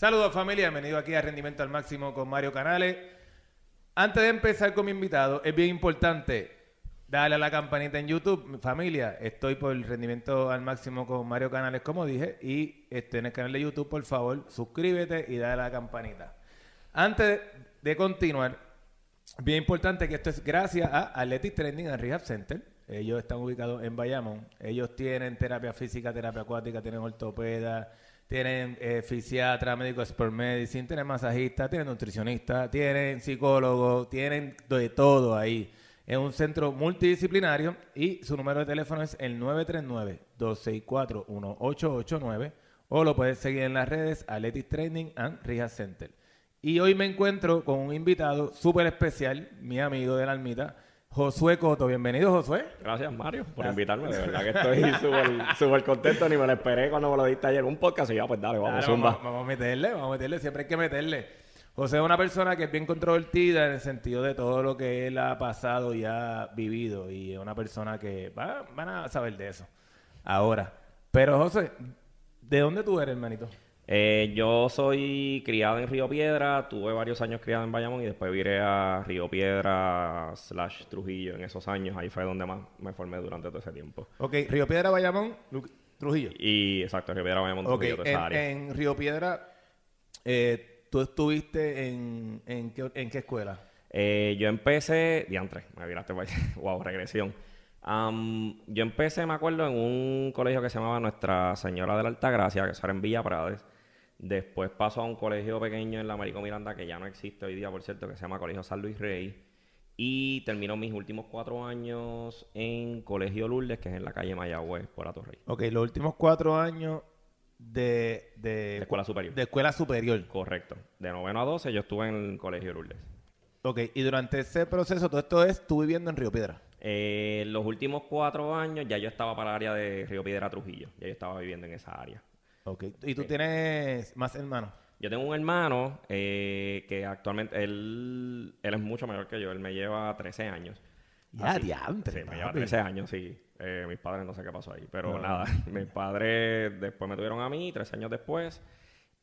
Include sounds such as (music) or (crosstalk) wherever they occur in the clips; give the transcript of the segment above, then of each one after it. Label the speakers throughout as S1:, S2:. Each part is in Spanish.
S1: Saludos familia, bienvenido aquí a Rendimiento al Máximo con Mario Canales. Antes de empezar con mi invitado, es bien importante darle a la campanita en YouTube. Familia, estoy por el Rendimiento al Máximo con Mario Canales, como dije, y este, en el canal de YouTube, por favor, suscríbete y dale a la campanita. Antes de continuar, bien importante que esto es gracias a Athletic Training and Rehab Center. Ellos están ubicados en Bayamón. Ellos tienen terapia física, terapia acuática, tienen ortopeda, tienen eh, fisiatra, médico expert medicine, tienen masajista, tienen nutricionista, tienen psicólogo, tienen de todo ahí. Es un centro multidisciplinario y su número de teléfono es el 939-264-1889 o lo puedes seguir en las redes Athletic Training and Rehab Center. Y hoy me encuentro con un invitado súper especial, mi amigo de la almita, Josué Coto. Bienvenido, Josué.
S2: Gracias, Mario, por invitarme. De verdad que estoy (laughs) súper súper contento. Ni me lo esperé cuando me lo diste ayer un podcast. Y ya, pues dale, vamos,
S1: Claro, vamos, vamos a meterle, vamos a meterle, siempre hay que meterle. José es una persona que es bien controvertida en el sentido de todo lo que él ha pasado y ha vivido. Y es una persona que va- van a saber de eso ahora. Pero José, ¿de dónde tú eres, hermanito?
S2: Eh, yo soy criado en Río Piedra. Tuve varios años criado en Bayamón y después viré a Río Piedra slash Trujillo en esos años. Ahí fue donde más me formé durante todo ese tiempo.
S1: Ok, Río Piedra, Bayamón, Trujillo.
S2: Y exacto, Río Piedra, Bayamón,
S1: Ok,
S2: Trujillo,
S1: en,
S2: área.
S1: en Río Piedra, eh, ¿tú estuviste en, en, qué, en qué escuela?
S2: Eh, yo empecé, diantre, me viraste (laughs) wow, regresión. Am, yo empecé, me acuerdo, en un colegio que se llamaba Nuestra Señora de la Altagracia, que eso era en Villa Prades. Después paso a un colegio pequeño en la Américo Miranda, que ya no existe hoy día, por cierto, que se llama Colegio San Luis Rey. Y termino mis últimos cuatro años en Colegio Lourdes, que es en la calle Mayagüez, por Atorrey.
S1: Ok, los últimos cuatro años de, de,
S2: De escuela superior.
S1: de escuela superior.
S2: Correcto. De noveno a 12 yo estuve en el Colegio Lourdes.
S1: Ok, y durante ese proceso, todo esto es tú viviendo en Río Piedra.
S2: Eh, los últimos cuatro años ya yo estaba para el área de Río Piedra Trujillo. Ya yo estaba viviendo en esa área.
S1: Ok, y tú tienes más hermanos.
S2: Yo tengo un hermano eh, que actualmente, él, él es mucho mayor que yo. Él me lleva 13 años.
S1: Ya,
S2: Así.
S1: diantre,
S2: Sí, me lleva
S1: papi.
S2: 13 años, sí. Eh, mis padres no sé qué pasó ahí. Pero
S1: No.
S2: nada, (laughs) mis padres después me tuvieron a mí, 13 años después.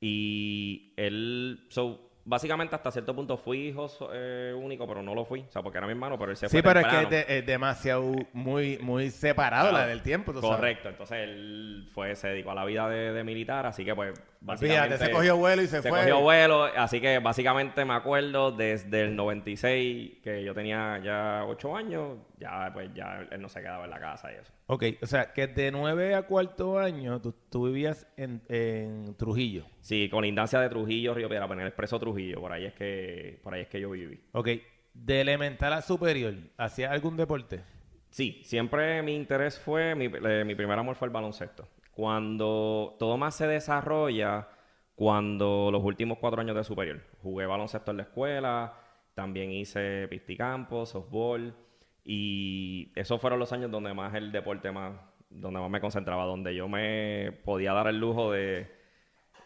S2: Y él, so, básicamente hasta cierto punto fui hijo eh, único, pero no lo fui. O sea, porque era mi hermano, pero él se
S1: Sí,
S2: fue
S1: pero es que es, de- es demasiado, muy, muy separado
S2: Claro.
S1: la del tiempo, tú sabes.
S2: Correcto, entonces él fue, se dedicó a la vida de, de militar, así que pues
S1: Fíjate, se cogió vuelo y se,
S2: se
S1: fue.
S2: cogió vuelo, así que básicamente me acuerdo desde el 96, que yo tenía ya 8 años, ya pues ya él no se quedaba en la casa y eso.
S1: Ok, o sea, que de nueve a cuarto año tú, tú vivías en, en Trujillo.
S2: Sí, con instancia de Trujillo, Río Piedra, en el Expreso Trujillo, por ahí es que, por ahí es que yo viví.
S1: Ok, de elemental a superior, ¿hacías algún deporte?
S2: Sí, siempre mi interés fue, mi, eh, mi primer amor fue el baloncesto. Cuando todo más se desarrolla, cuando los últimos cuatro años de superior, jugué baloncesto en la escuela, también hice pisticampo, softball, y esos fueron los años donde más el deporte más, donde más me concentraba, donde yo me podía dar el lujo de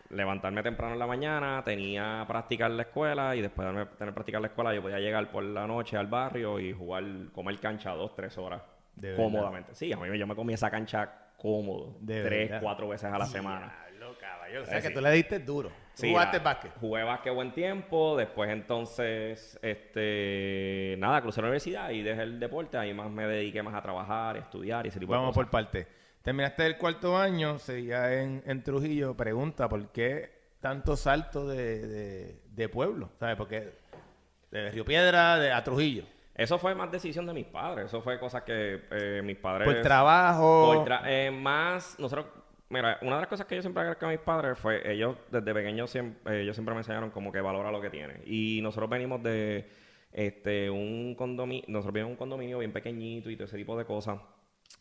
S2: levantarme temprano en la mañana, tenía práctica en la escuela y después de tener práctica en la escuela yo podía llegar por la noche al barrio y jugar, comer cancha dos, tres horas
S1: De
S2: cómodamente. Sí, a mí yo me comí esa cancha cómodo,
S1: De
S2: tres,
S1: verdad.
S2: cuatro veces a la semana.
S1: Diablo, caballo. O sea, que
S2: sí.
S1: tú le diste duro.
S2: Sí,
S1: jugaste
S2: la-
S1: básquet.
S2: Jugué básquet buen tiempo, después entonces, este, nada, crucé la universidad y dejé el deporte, ahí más me dediqué más a trabajar, estudiar y ese tipo
S1: Vamos
S2: de
S1: por
S2: cosas.
S1: parte. Terminaste el cuarto año, seguía en, en Trujillo. Pregunta, ¿por qué tanto salto de, de, de pueblo? ¿Sabes? Porque de Río Piedra de, a Trujillo.
S2: Eso fue más decisión de mis padres, eso fue cosas que eh, mis padres...
S1: Por trabajo.
S2: Por tra- eh, más, nosotros, mira, una de las cosas que yo siempre agradezco a mis padres fue, ellos desde pequeños siempre, ellos siempre me enseñaron como que valora lo que tiene. Y nosotros venimos de este un condominio, nosotros venimos de un condominio bien pequeñito y todo ese tipo de cosas.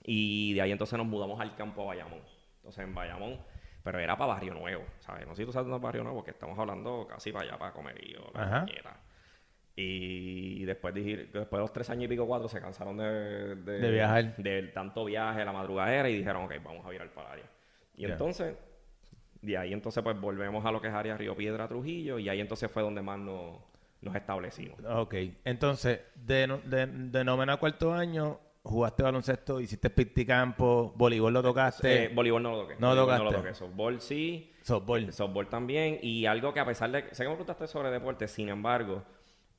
S2: Y de ahí entonces nos mudamos al campo a Bayamón. Entonces en Bayamón, pero era para Barrio Nuevo, ¿sabes? No sé si tú sabes dónde es Barrio Nuevo, porque estamos hablando casi para allá, para Comerío, la. Y después, dije- después de los tres años y pico, cuatro, se cansaron de,
S1: De viajar.
S2: del tanto viaje, la madrugadera, y dijeron, ok, vamos a virar para área. Y entonces, de ahí entonces pues volvemos a lo que es área Río Piedra, Trujillo, y ahí entonces fue donde más nos, nos establecimos.
S1: Ok. Entonces, de, de, de noveno a cuarto año, jugaste baloncesto, hiciste campo, voleibol lo tocaste.
S2: Eh, voleibol no lo toqué.
S1: No lo tocaste.
S2: No lo toqué. Softball sí.
S1: Softball.
S2: Softball también. Y algo que a pesar de... Sé que me preguntaste sobre deporte, sin embargo,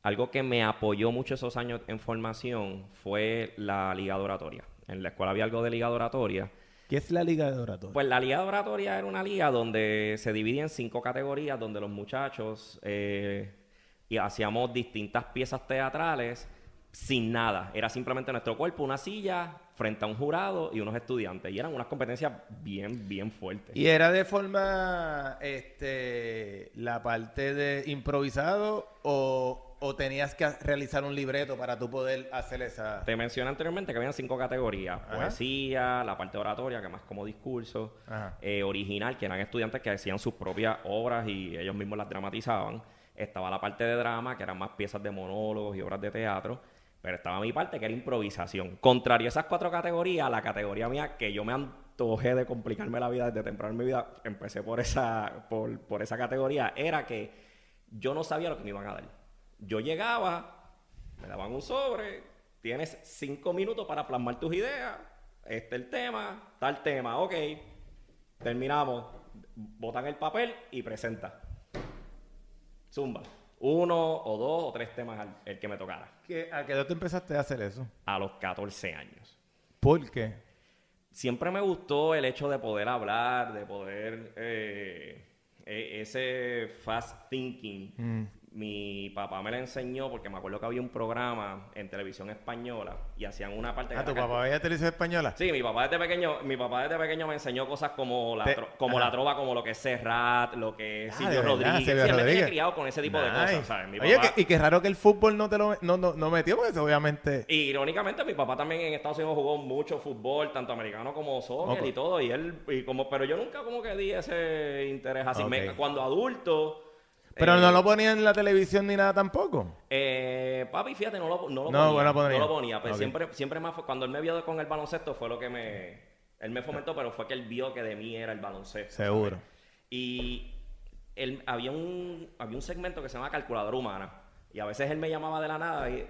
S2: algo que me apoyó mucho esos años en formación fue la liga de oratoria. En la escuela había algo de liga de oratoria.
S1: ¿Qué es la liga de oratoria?
S2: Pues la liga de oratoria era una liga donde se dividía en cinco categorías, donde los muchachos eh, y hacíamos distintas piezas teatrales sin nada. Era simplemente nuestro cuerpo, una silla, frente a un jurado y unos estudiantes. Y eran unas competencias bien, bien fuertes.
S1: ¿Y era de forma, este, la parte de improvisado o, o tenías que realizar un libreto para tú poder hacer esa...
S2: Te mencioné anteriormente que habían cinco categorías.
S1: Ajá.
S2: Poesía, la parte oratoria, que más como discurso. Eh, original, que eran estudiantes que hacían sus propias obras y ellos mismos las dramatizaban. Estaba la parte de drama, que eran más piezas de monólogos y obras de teatro. Pero estaba mi parte, que era improvisación. Contrario a esas cuatro categorías, la categoría mía, que yo me antojé de complicarme la vida desde temprano en mi vida, empecé por esa, por, por esa categoría, era que yo no sabía lo que me iban a dar. Yo llegaba, me daban un sobre, tienes cinco minutos para plasmar tus ideas, este es el tema, tal tema, ok, terminamos, botan el papel y presenta. Zumba. Uno o dos o tres temas al, el que me tocara.
S1: ¿Qué- ¿A qué edad tú empezaste a hacer eso?
S2: A los 14 años.
S1: ¿Por qué?
S2: Siempre me gustó el hecho de poder hablar, de poder... eh, e- ese fast thinking.
S1: Mm.
S2: Mi papá me lo enseñó porque me acuerdo que había un programa en televisión española y hacían una parte... que
S1: ¿A Ah, tu papá veía televisión española?
S2: Sí, mi papá desde pequeño, mi papá desde pequeño me enseñó cosas como la,
S1: Te-
S2: tro- como
S1: ajá.
S2: la trova, como lo que es Serrat, lo que es
S1: Ah,
S2: Silvio Rodríguez.
S1: Silvio
S2: Sí, me
S1: Rodríguez.
S2: tenía criado con ese tipo de cosas, ¿sabes? Mi
S1: Oye,
S2: papá-
S1: que- y qué raro que el fútbol no te lo no, no, no metió, porque eso obviamente...
S2: Y irónicamente, mi papá también en Estados Unidos jugó mucho fútbol, tanto americano como soccer y todo, y él, y como, pero yo nunca como que di ese interés así. Me- cuando adulto...
S1: Pero
S2: eh,
S1: no lo ponían en la televisión ni nada tampoco.
S2: Eh, papi, fíjate, no lo, no lo
S1: No,
S2: ponía.
S1: bueno, ponía.
S2: No lo ponía. Pero
S1: Ok.
S2: siempre, siempre más fue- cuando él me vio con el baloncesto fue lo que me. Él me fomentó, pero fue que él vio que de mí era el baloncesto.
S1: Seguro.
S2: ¿sabes? Y él, había, un, había un segmento que se llama Calculadora Humana. Y a veces él me llamaba de la nada y,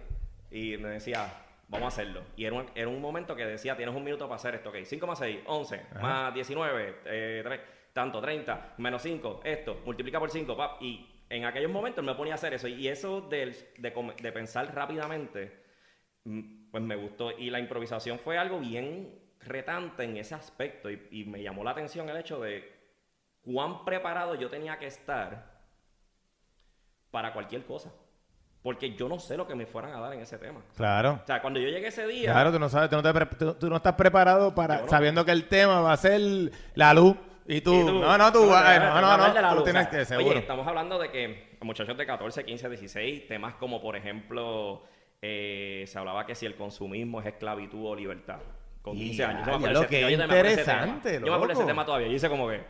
S2: y me decía, vamos a hacerlo. Y era un, era un momento que decía, tienes un minuto para hacer esto. Ok, 5 más 6, 11, más 19, eh, tanto, 30, menos 5, esto, multiplica por 5, pap. Y en aquellos momentos me ponía a hacer eso. Y eso de, come- de pensar rápidamente, mm, pues me gustó. Y la improvisación fue algo bien retante en ese aspecto. Y, y me llamó la atención el hecho de cuán preparado yo tenía que estar para cualquier cosa. Porque yo no sé lo que me fueran a dar en ese tema.
S1: Claro.
S2: O sea, cuando yo llegué ese día,
S1: Claro, tú no sabes, tú no, te pre- tú- tú no estás preparado para,
S2: no.
S1: sabiendo que el tema va a ser la luz. Y tú, no, no, tú, no, no, no, tú tienes que, seguro.
S2: Oye, estamos hablando de que muchachos de 14, 15, 16, temas como, por ejemplo, eh, se hablaba que si el consumismo es esclavitud o libertad. Con 15
S1: Ya,
S2: años.
S1: lo que interesante.
S2: Yo me acuerdo de ese tema todavía. Yo hice como que...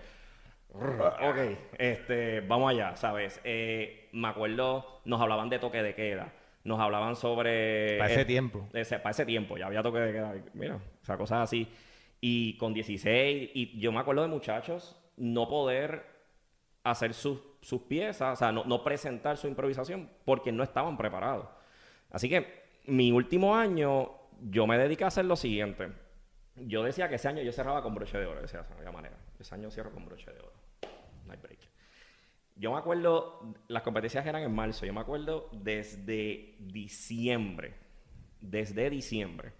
S2: Ok, este, vamos allá, ¿sabes? Eh, me acuerdo, nos hablaban de toque de queda. Nos hablaban sobre...
S1: Para ese
S2: eh,
S1: tiempo.
S2: ese- para ese tiempo, ya había toque de queda. Mira, o sea, cosas así. Y con 16, y yo me acuerdo de muchachos no poder hacer sus, sus piezas, o sea, no, no presentar su improvisación porque no estaban preparados. Así que mi último año, yo me dediqué a hacer lo siguiente. Yo decía que ese año yo cerraba con broche de oro, decía, no había manera. Ese año cierro con broche de oro. No hay break. Yo me acuerdo, las competencias eran en marzo, yo me acuerdo desde diciembre, desde diciembre,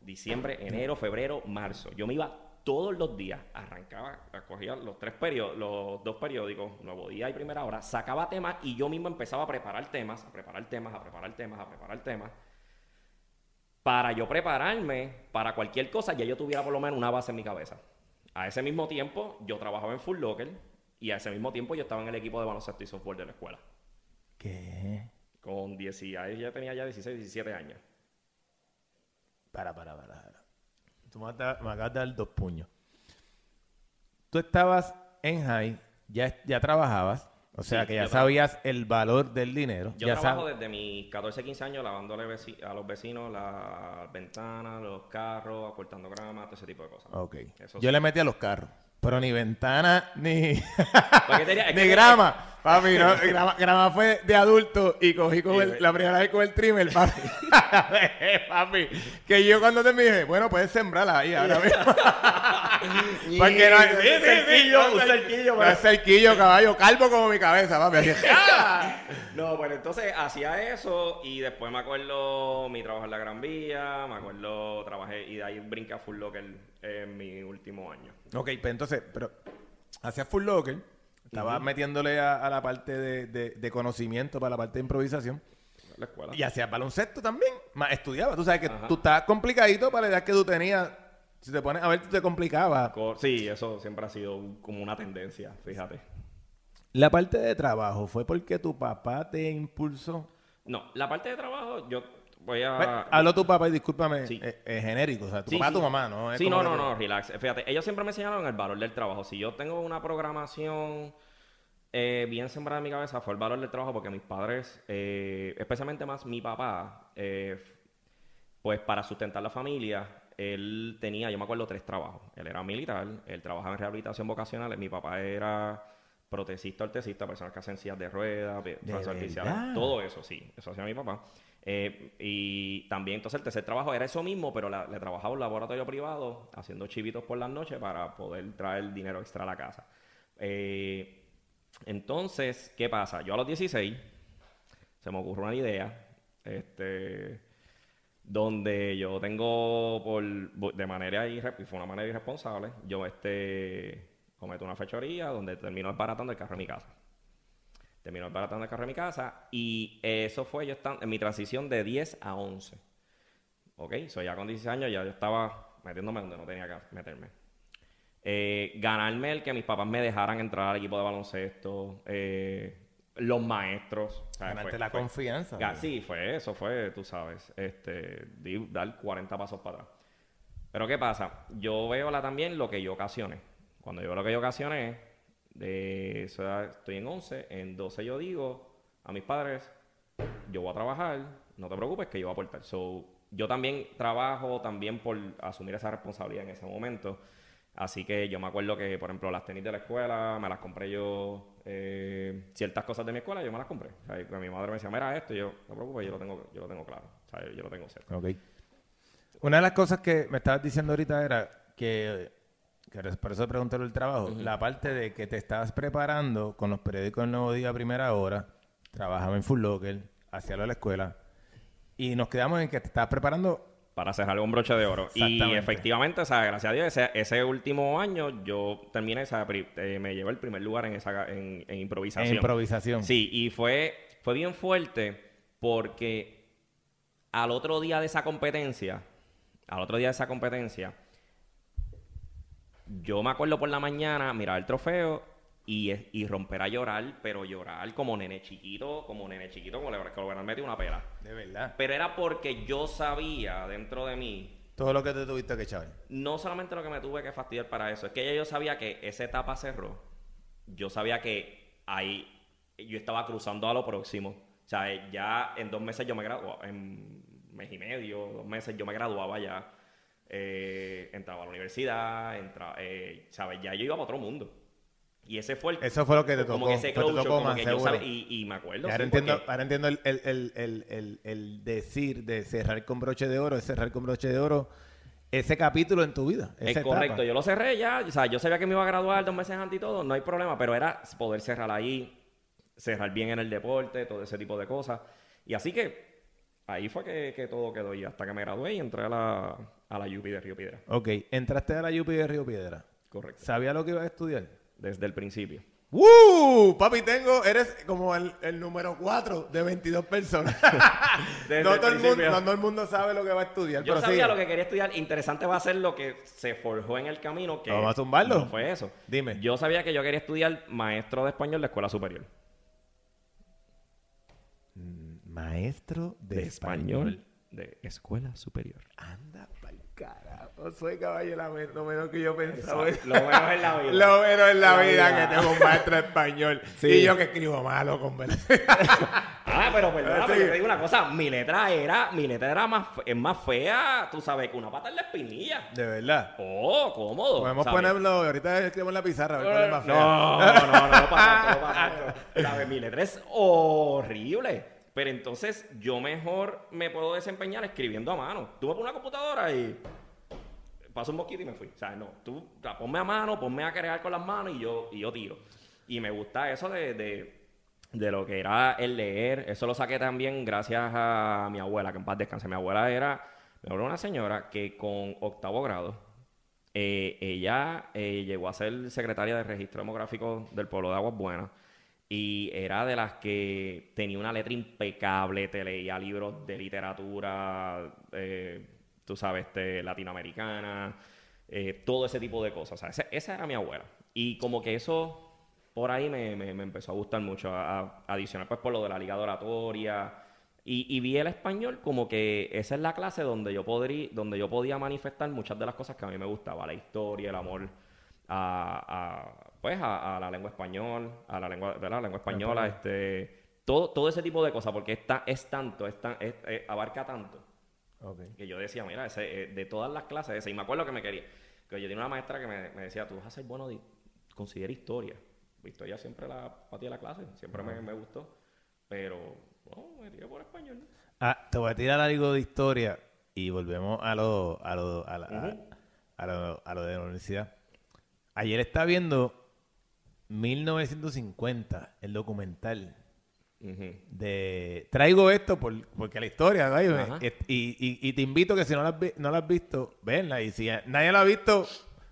S2: diciembre, enero, febrero, marzo. Yo me iba todos los días, arrancaba, cogía los tres periodos, los dos periódicos, Nuevo Día y Primera Hora, sacaba temas y yo mismo empezaba a preparar temas, a preparar temas, a preparar temas, a preparar temas. Para yo prepararme para cualquier cosa, ya yo tuviera por lo menos una base en mi cabeza. A ese mismo tiempo, yo trabajaba en Full Locker y a ese mismo tiempo yo estaba en el equipo de baloncesto y softball de la escuela.
S1: ¿Qué?
S2: Con 10, y ahí ya tenía ya 16, 17 años.
S1: Para, para, para. para. Tú me acabas me acabas de dar dos puños. Tú estabas en high, ya, ya trabajabas, o sea
S2: Sí,
S1: que ya sabías el valor del dinero.
S2: Yo
S1: ya
S2: trabajo desde mis 14, 15 años lavándole a los vecinos las ventanas, los carros, acortando grama, todo ese tipo de cosas.
S1: Ok.
S2: Eso
S1: Yo
S2: sí.
S1: le metí a los carros. Pero ni ventana, ni,
S2: ¿Por qué tenía- es (laughs)
S1: ni grama. Papi, no, grama, grama fue de adulto y cogí con el- la primera vez con el trimmer, papi. (laughs) papi, que yo cuando te dije, bueno, puedes sembrarla ahí ahora (laughs) mismo. Porque no hay...
S2: Un cerquillo, un cerquillo,
S1: No
S2: pero-
S1: es cerquillo, caballo, calvo como mi cabeza, papi. ¡ah!
S2: No, bueno, entonces hacía eso y después me acuerdo mi trabajo en la Gran Vía, me acuerdo trabajé y de ahí brinqué a Full Locker en mi último año.
S1: Ok, pues entonces, pero hacías full locker, estabas metiéndole a, a la parte de, de- de conocimiento para la parte de improvisación
S2: La escuela.
S1: y hacías baloncesto también, más estudiabas. Tú sabes que
S2: Ajá.
S1: tú estabas complicadito para la edad que tú tenías. Si te pones a ver, tú te complicabas.
S2: Co- Sí, eso siempre ha sido como una tendencia, fíjate.
S1: La parte de trabajo fue porque tu papá te impulsó.
S2: No, la parte de trabajo, yo voy a...
S1: Hablo tu papá y discúlpame,
S2: Sí.
S1: es, es genérico. O sea, tu
S2: Sí,
S1: papá,
S2: sí.
S1: tu mamá, ¿no? Es
S2: Sí, no, no, no, relax. Fíjate, ellos siempre me enseñaron el valor del trabajo. Si yo tengo una programación eh, bien sembrada en mi cabeza, fue el valor del trabajo porque mis padres, eh, especialmente más mi papá, eh, pues para sustentar la familia, él tenía, yo me acuerdo, tres trabajos. Él era militar, él trabajaba en rehabilitación vocacional, mi papá era protecista, ortesista, personas que hacen sillas de ruedas,
S1: ¿De
S2: pasos artificiales,
S1: verdad?
S2: todo eso, sí, eso hacía mi papá. Eh, y también, entonces, el tercer trabajo era eso mismo, pero le trabajaba en un laboratorio privado, haciendo chivitos por las noches para poder traer dinero extra a la casa. Eh, entonces, ¿qué pasa? Yo a los 16 se me ocurre una idea, este, donde yo tengo por, de manera irre- y fue una manera irresponsable, yo este cometo una fechoría donde termino desbaratando el carro de mi casa. Desbaratando el carro de mi casa y eso fue yo estando en mi transición de 10 a 11. ¿Ok? So ya con 16 años ya yo estaba metiéndome donde no tenía que meterme. Eh, ganarme el que mis papás me dejaran entrar al equipo de baloncesto, eh, los maestros. ¿sabes?
S1: Ganarte
S2: Fue-
S1: la
S2: fue-
S1: confianza.
S2: Sí, fue eso, fue, tú sabes, este, di- dar 40 pasos para atrás. Pero ¿qué pasa? Yo veo la, también lo que yo ocasioné. Cuando yo veo lo que yo ocasioné, de edad estoy en 11, en 12 yo digo a mis padres, yo voy a trabajar, no te preocupes que yo voy a aportar. So, yo también trabajo también por asumir esa responsabilidad en ese momento. Así que yo me acuerdo que, por ejemplo, las tenis de la escuela me las compré yo. eh, ciertas cosas de mi escuela yo me las compré. O sea, mi madre me decía, mira esto, y yo, no te preocupes, yo lo tengo, yo lo tengo claro. O sea, yo lo tengo cerca.
S1: Ok. Una de las cosas que me estabas diciendo ahorita era que, por eso pregunté el trabajo, la parte de que te estabas preparando con los periódicos El Nuevo Día a primera hora, trabajaba en Full Locker, hacía lo de la escuela, y nos quedamos en que te estabas preparando
S2: para cerrar con broche de oro. Y efectivamente, o sea, gracias a Dios, ese, ese último año yo terminé, o sea, eh, me llevé el primer lugar en esa en, en improvisación.
S1: en improvisación.
S2: Sí, y fue, fue bien fuerte porque al otro día de esa competencia, al otro día de esa competencia, yo me acuerdo por la mañana mirar el trofeo y, y romper a llorar, pero llorar como nene chiquito, como nene chiquito, como le, como le hubieran metido una pela.
S1: De verdad.
S2: Pero era porque yo sabía dentro de mí,
S1: Todo lo que te tuviste que echar.
S2: no solamente lo que me tuve que fastidiar para eso, es que ya yo sabía que esa etapa cerró. Yo sabía que ahí yo estaba cruzando a lo próximo. O sea, ya en dos meses yo me graduaba, en mes y medio, dos meses yo me graduaba ya. Eh, entraba a la universidad, entraba, eh, ¿sabes? Ya yo iba a otro mundo. Y ese fue el...
S1: Eso fue lo que te
S2: como
S1: tocó.
S2: que ese
S1: te
S2: closure,
S1: tocó
S2: como
S1: más,
S2: que yo sabía- y, y me acuerdo,
S1: Y ahora,
S2: sí,
S1: entiendo,
S2: porque-
S1: ahora entiendo el, el- el- el- el- el decir de cerrar con broche de oro, es cerrar con broche de oro ese capítulo en tu vida.
S2: Es correcto,
S1: etapa.
S2: yo lo cerré ya, o sea, yo sabía que me iba a graduar dos meses antes y todo, no hay problema, pero era poder cerrar ahí, cerrar bien en el deporte, todo ese tipo de cosas. Y así que ahí fue que, que todo quedó y hasta que me gradué y entré a la, a la UP de Río Piedra.
S1: Ok, entraste a la UP de Río Piedra.
S2: Correcto.
S1: ¿Sabía lo que ibas a estudiar?
S2: Desde el principio.
S1: ¡Uh! Papi, tengo, eres como el, el número 4 de 22 personas. (laughs) No, todo el mundo, no todo el mundo sabe lo que va a estudiar.
S2: Yo
S1: pero
S2: sabía
S1: sigue.
S2: lo que quería estudiar. Interesante va a ser lo que se forjó en el camino. Que
S1: Vamos a tumbarlo.
S2: No fue eso.
S1: Dime.
S2: Yo sabía que yo quería estudiar maestro de español de escuela superior.
S1: Maestro de,
S2: De
S1: español.
S2: español de escuela superior.
S1: Anda pa'l carajo. Soy caballo la lo menos que yo pensaba.
S2: Lo menos en la vida.
S1: Lo menos en la,
S2: La
S1: vida,
S2: vida.
S1: que tengo un maestro de español.
S2: Sí.
S1: Y yo que escribo malo con verdad.
S2: Ah, pero perdóname,
S1: Sí.
S2: yo te digo una cosa, mi letra era, mi letra era más, es más fea, tú sabes, que una pata en la espinilla.
S1: De verdad.
S2: Oh, cómodo.
S1: Podemos
S2: ¿sabes?
S1: ponerlo, ahorita escribimos en la pizarra, a ver cuál es más fea.
S2: No, no, no, no, no. ¿Sabes? Mi letra es horrible. Pero entonces yo mejor me puedo desempeñar escribiendo a mano. Tú me pones una computadora y paso un mosquito y me fui. O sea, no, tú o ponme a mano, ponme a crear con las manos y yo, y yo tiro. Y me gusta eso de, de, lo que era el leer. Eso lo saqué también gracias a mi abuela, que en paz descanse. Mi abuela era, mi una señora que con octavo grado, eh, ella eh, llegó a ser secretaria de registro demográfico del pueblo de Aguas Buenas y era de las que tenía una letra impecable, te leía libros de literatura, eh, tú sabes, este, latinoamericana, eh, todo ese tipo de cosas. O sea, ese- esa era mi abuela. Y como que eso por ahí me, me- me empezó a gustar mucho, a, a- adicional pues por lo de la liga de oratoria. Y, y vi el español como que esa es la clase donde yo, podría, donde yo podía manifestar muchas de las cosas que a mí me gustaba, la historia, el amor a, a, pues a, a la lengua español, a la lengua, ¿verdad? La lengua española, este, todo, todo ese tipo de cosas, porque está, es tanto, es tan- es- es- abarca tanto, que yo decía, mira, ese, eh, de todas las clases, ese, y me acuerdo que me quería, que yo tenía una maestra que me, me decía, tú vas a ser bueno, de, considera historia. Historia siempre la patía de la clase, siempre me, me gustó, pero, no, me tiré por español.
S1: Ah, te voy a tirar algo de historia y volvemos a lo, a lo, a la- a- a lo, a lo de la universidad. Ayer estaba viendo 1950, el documental de... Traigo esto por, porque la historia, y, y- y te invito que si no la, has no la has visto, venla. Y si nadie la ha visto,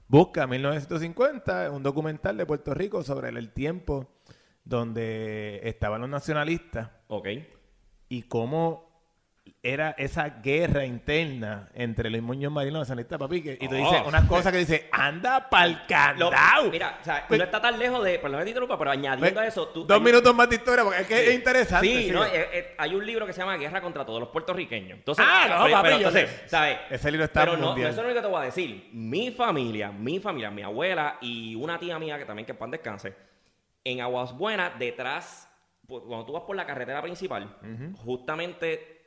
S1: busca 1950, un documental de Puerto Rico sobre el, el tiempo donde estaban los nacionalistas
S2: Ok.
S1: y cómo era esa guerra interna entre Luis Muñoz Marín y los nacionalistas, papi. que- y tú
S2: Oh.
S1: dices unas cosas que dices, anda pa'l candado.
S2: mira, o sea,
S1: Pues-
S2: no está tan lejos de, perdón que te interrumpa, pero añadiendo
S1: Ve,
S2: a eso, tú...
S1: Dos
S2: hay
S1: minutos más de historia, porque es que
S2: Sí.
S1: es interesante.
S2: Sí,
S1: sí.
S2: no, eh, eh, hay un libro que se llama Guerra contra todos los puertorriqueños. Entonces,
S1: Ah, no,
S2: pero,
S1: papi,
S2: pero
S1: yo
S2: entonces,
S1: sé.
S2: ¿sabes?
S1: Ese libro está
S2: Pero no, no eso es lo único que te voy a decir. Mi familia, mi familia, mi abuela y una tía mía que también que pan descanse, en Aguas Buenas, detrás, pues, cuando tú vas por la carretera principal, justamente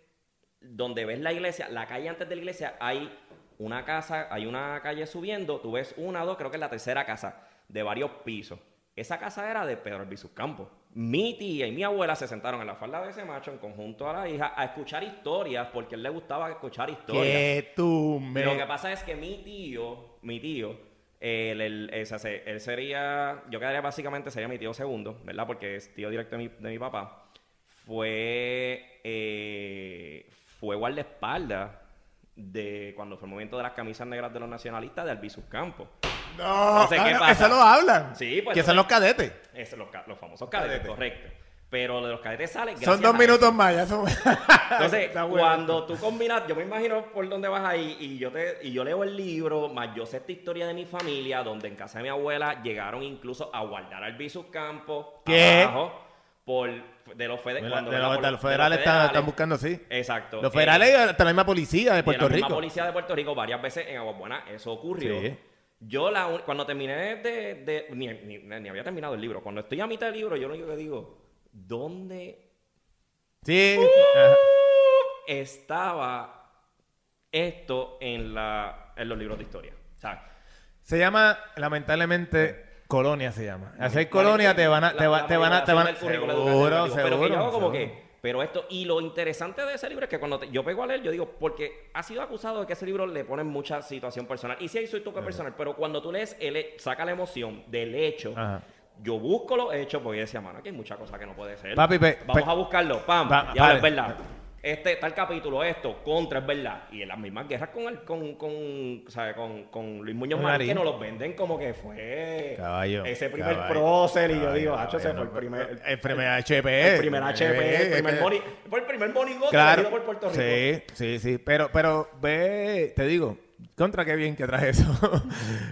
S2: donde ves la iglesia, la calle antes de la iglesia, hay una casa, hay una calle subiendo, tú ves una, dos, creo que es la tercera casa, de varios pisos. Esa casa era de Pedro Albizu Campos. Mi tía y mi abuela se sentaron en la falda de ese macho en conjunto a la hija a escuchar historias porque a él le gustaba escuchar historias.
S1: Que tú me...
S2: Lo que pasa es que mi tío, mi tío, él, él sería, yo quedaría básicamente, sería mi tío segundo, ¿verdad? Porque es tío directo de mi, de mi papá. Fue, eh, fue guardaespaldas de cuando fue el momento de las camisas negras de los nacionalistas de Albizus Campos.
S1: No,
S2: Entonces, ¿qué
S1: ah, no,
S2: pasa?
S1: eso lo hablan.
S2: Sí, pues,
S1: Que son los cadetes.
S2: Los, los famosos cadetes, correcto. Pero de los cadetes sale
S1: Son dos minutos
S2: eso.
S1: más, ya son... (laughs)
S2: Entonces,
S1: bueno.
S2: cuando tú combinas, yo me imagino por dónde vas ahí y yo te y yo leo el libro, más yo sé esta historia de mi familia, donde en casa de mi abuela llegaron incluso a guardar al Bisus Campo
S1: ¿Qué?
S2: abajo por de los, fede-
S1: De,
S2: cuando,
S1: de
S2: ¿verdad?
S1: los,
S2: Por-
S1: de
S2: de
S1: los federales están, están buscando, sí.
S2: Exacto.
S1: Los
S2: Eh,
S1: federales y hasta la misma policía de Puerto
S2: la misma
S1: Rico.
S2: policía de Puerto Rico varias veces en Agua Buena, eso ocurrió.
S1: Sí.
S2: Yo la cuando terminé de, de- ni, ni- ni había terminado el libro, cuando estoy a mitad del libro, yo lo único que digo, ¿dónde
S1: Sí. ajá.
S2: estaba esto en, la, en los libros de historia. O sea,
S1: Se llama, lamentablemente, colonia se llama. Hacer colonia te van a, te va- te van a, te van a, seguro,
S2: digo, Pero que
S1: seguro,
S2: yo hago como
S1: seguro.
S2: que, pero esto, y lo interesante de ese libro es que cuando te- yo pego a leer, yo digo, porque ha sido acusado de que ese libro le ponen mucha situación personal. Y sí hay su toque personal, pero cuando tú lees, él saca la emoción del hecho.
S1: Ajá.
S2: Yo busco los hechos porque yo decía, mano, aquí hay muchas cosas que no puede ser.
S1: Papi, pe-
S2: Vamos
S1: pe-
S2: a buscarlo, pam.
S1: Va-
S2: y ahora es
S1: vale.
S2: verdad. Este, tal capítulo, esto, contra, es verdad. Y en las mismas guerras con el, con, con, ¿sabe? con, con Luis Muñoz
S1: Marín.
S2: Que nos los venden como que fue
S1: Caballo.
S2: ese primer
S1: caballo,
S2: prócer. Y yo digo, hacho, fue el primer.
S1: El primer HP.
S2: el primer HP, el primer boni, fue el primer monigote
S1: Claro.
S2: por Puerto Rico.
S1: Sí, sí, sí. Pero, pero ve, te digo, contra qué bien que traje eso.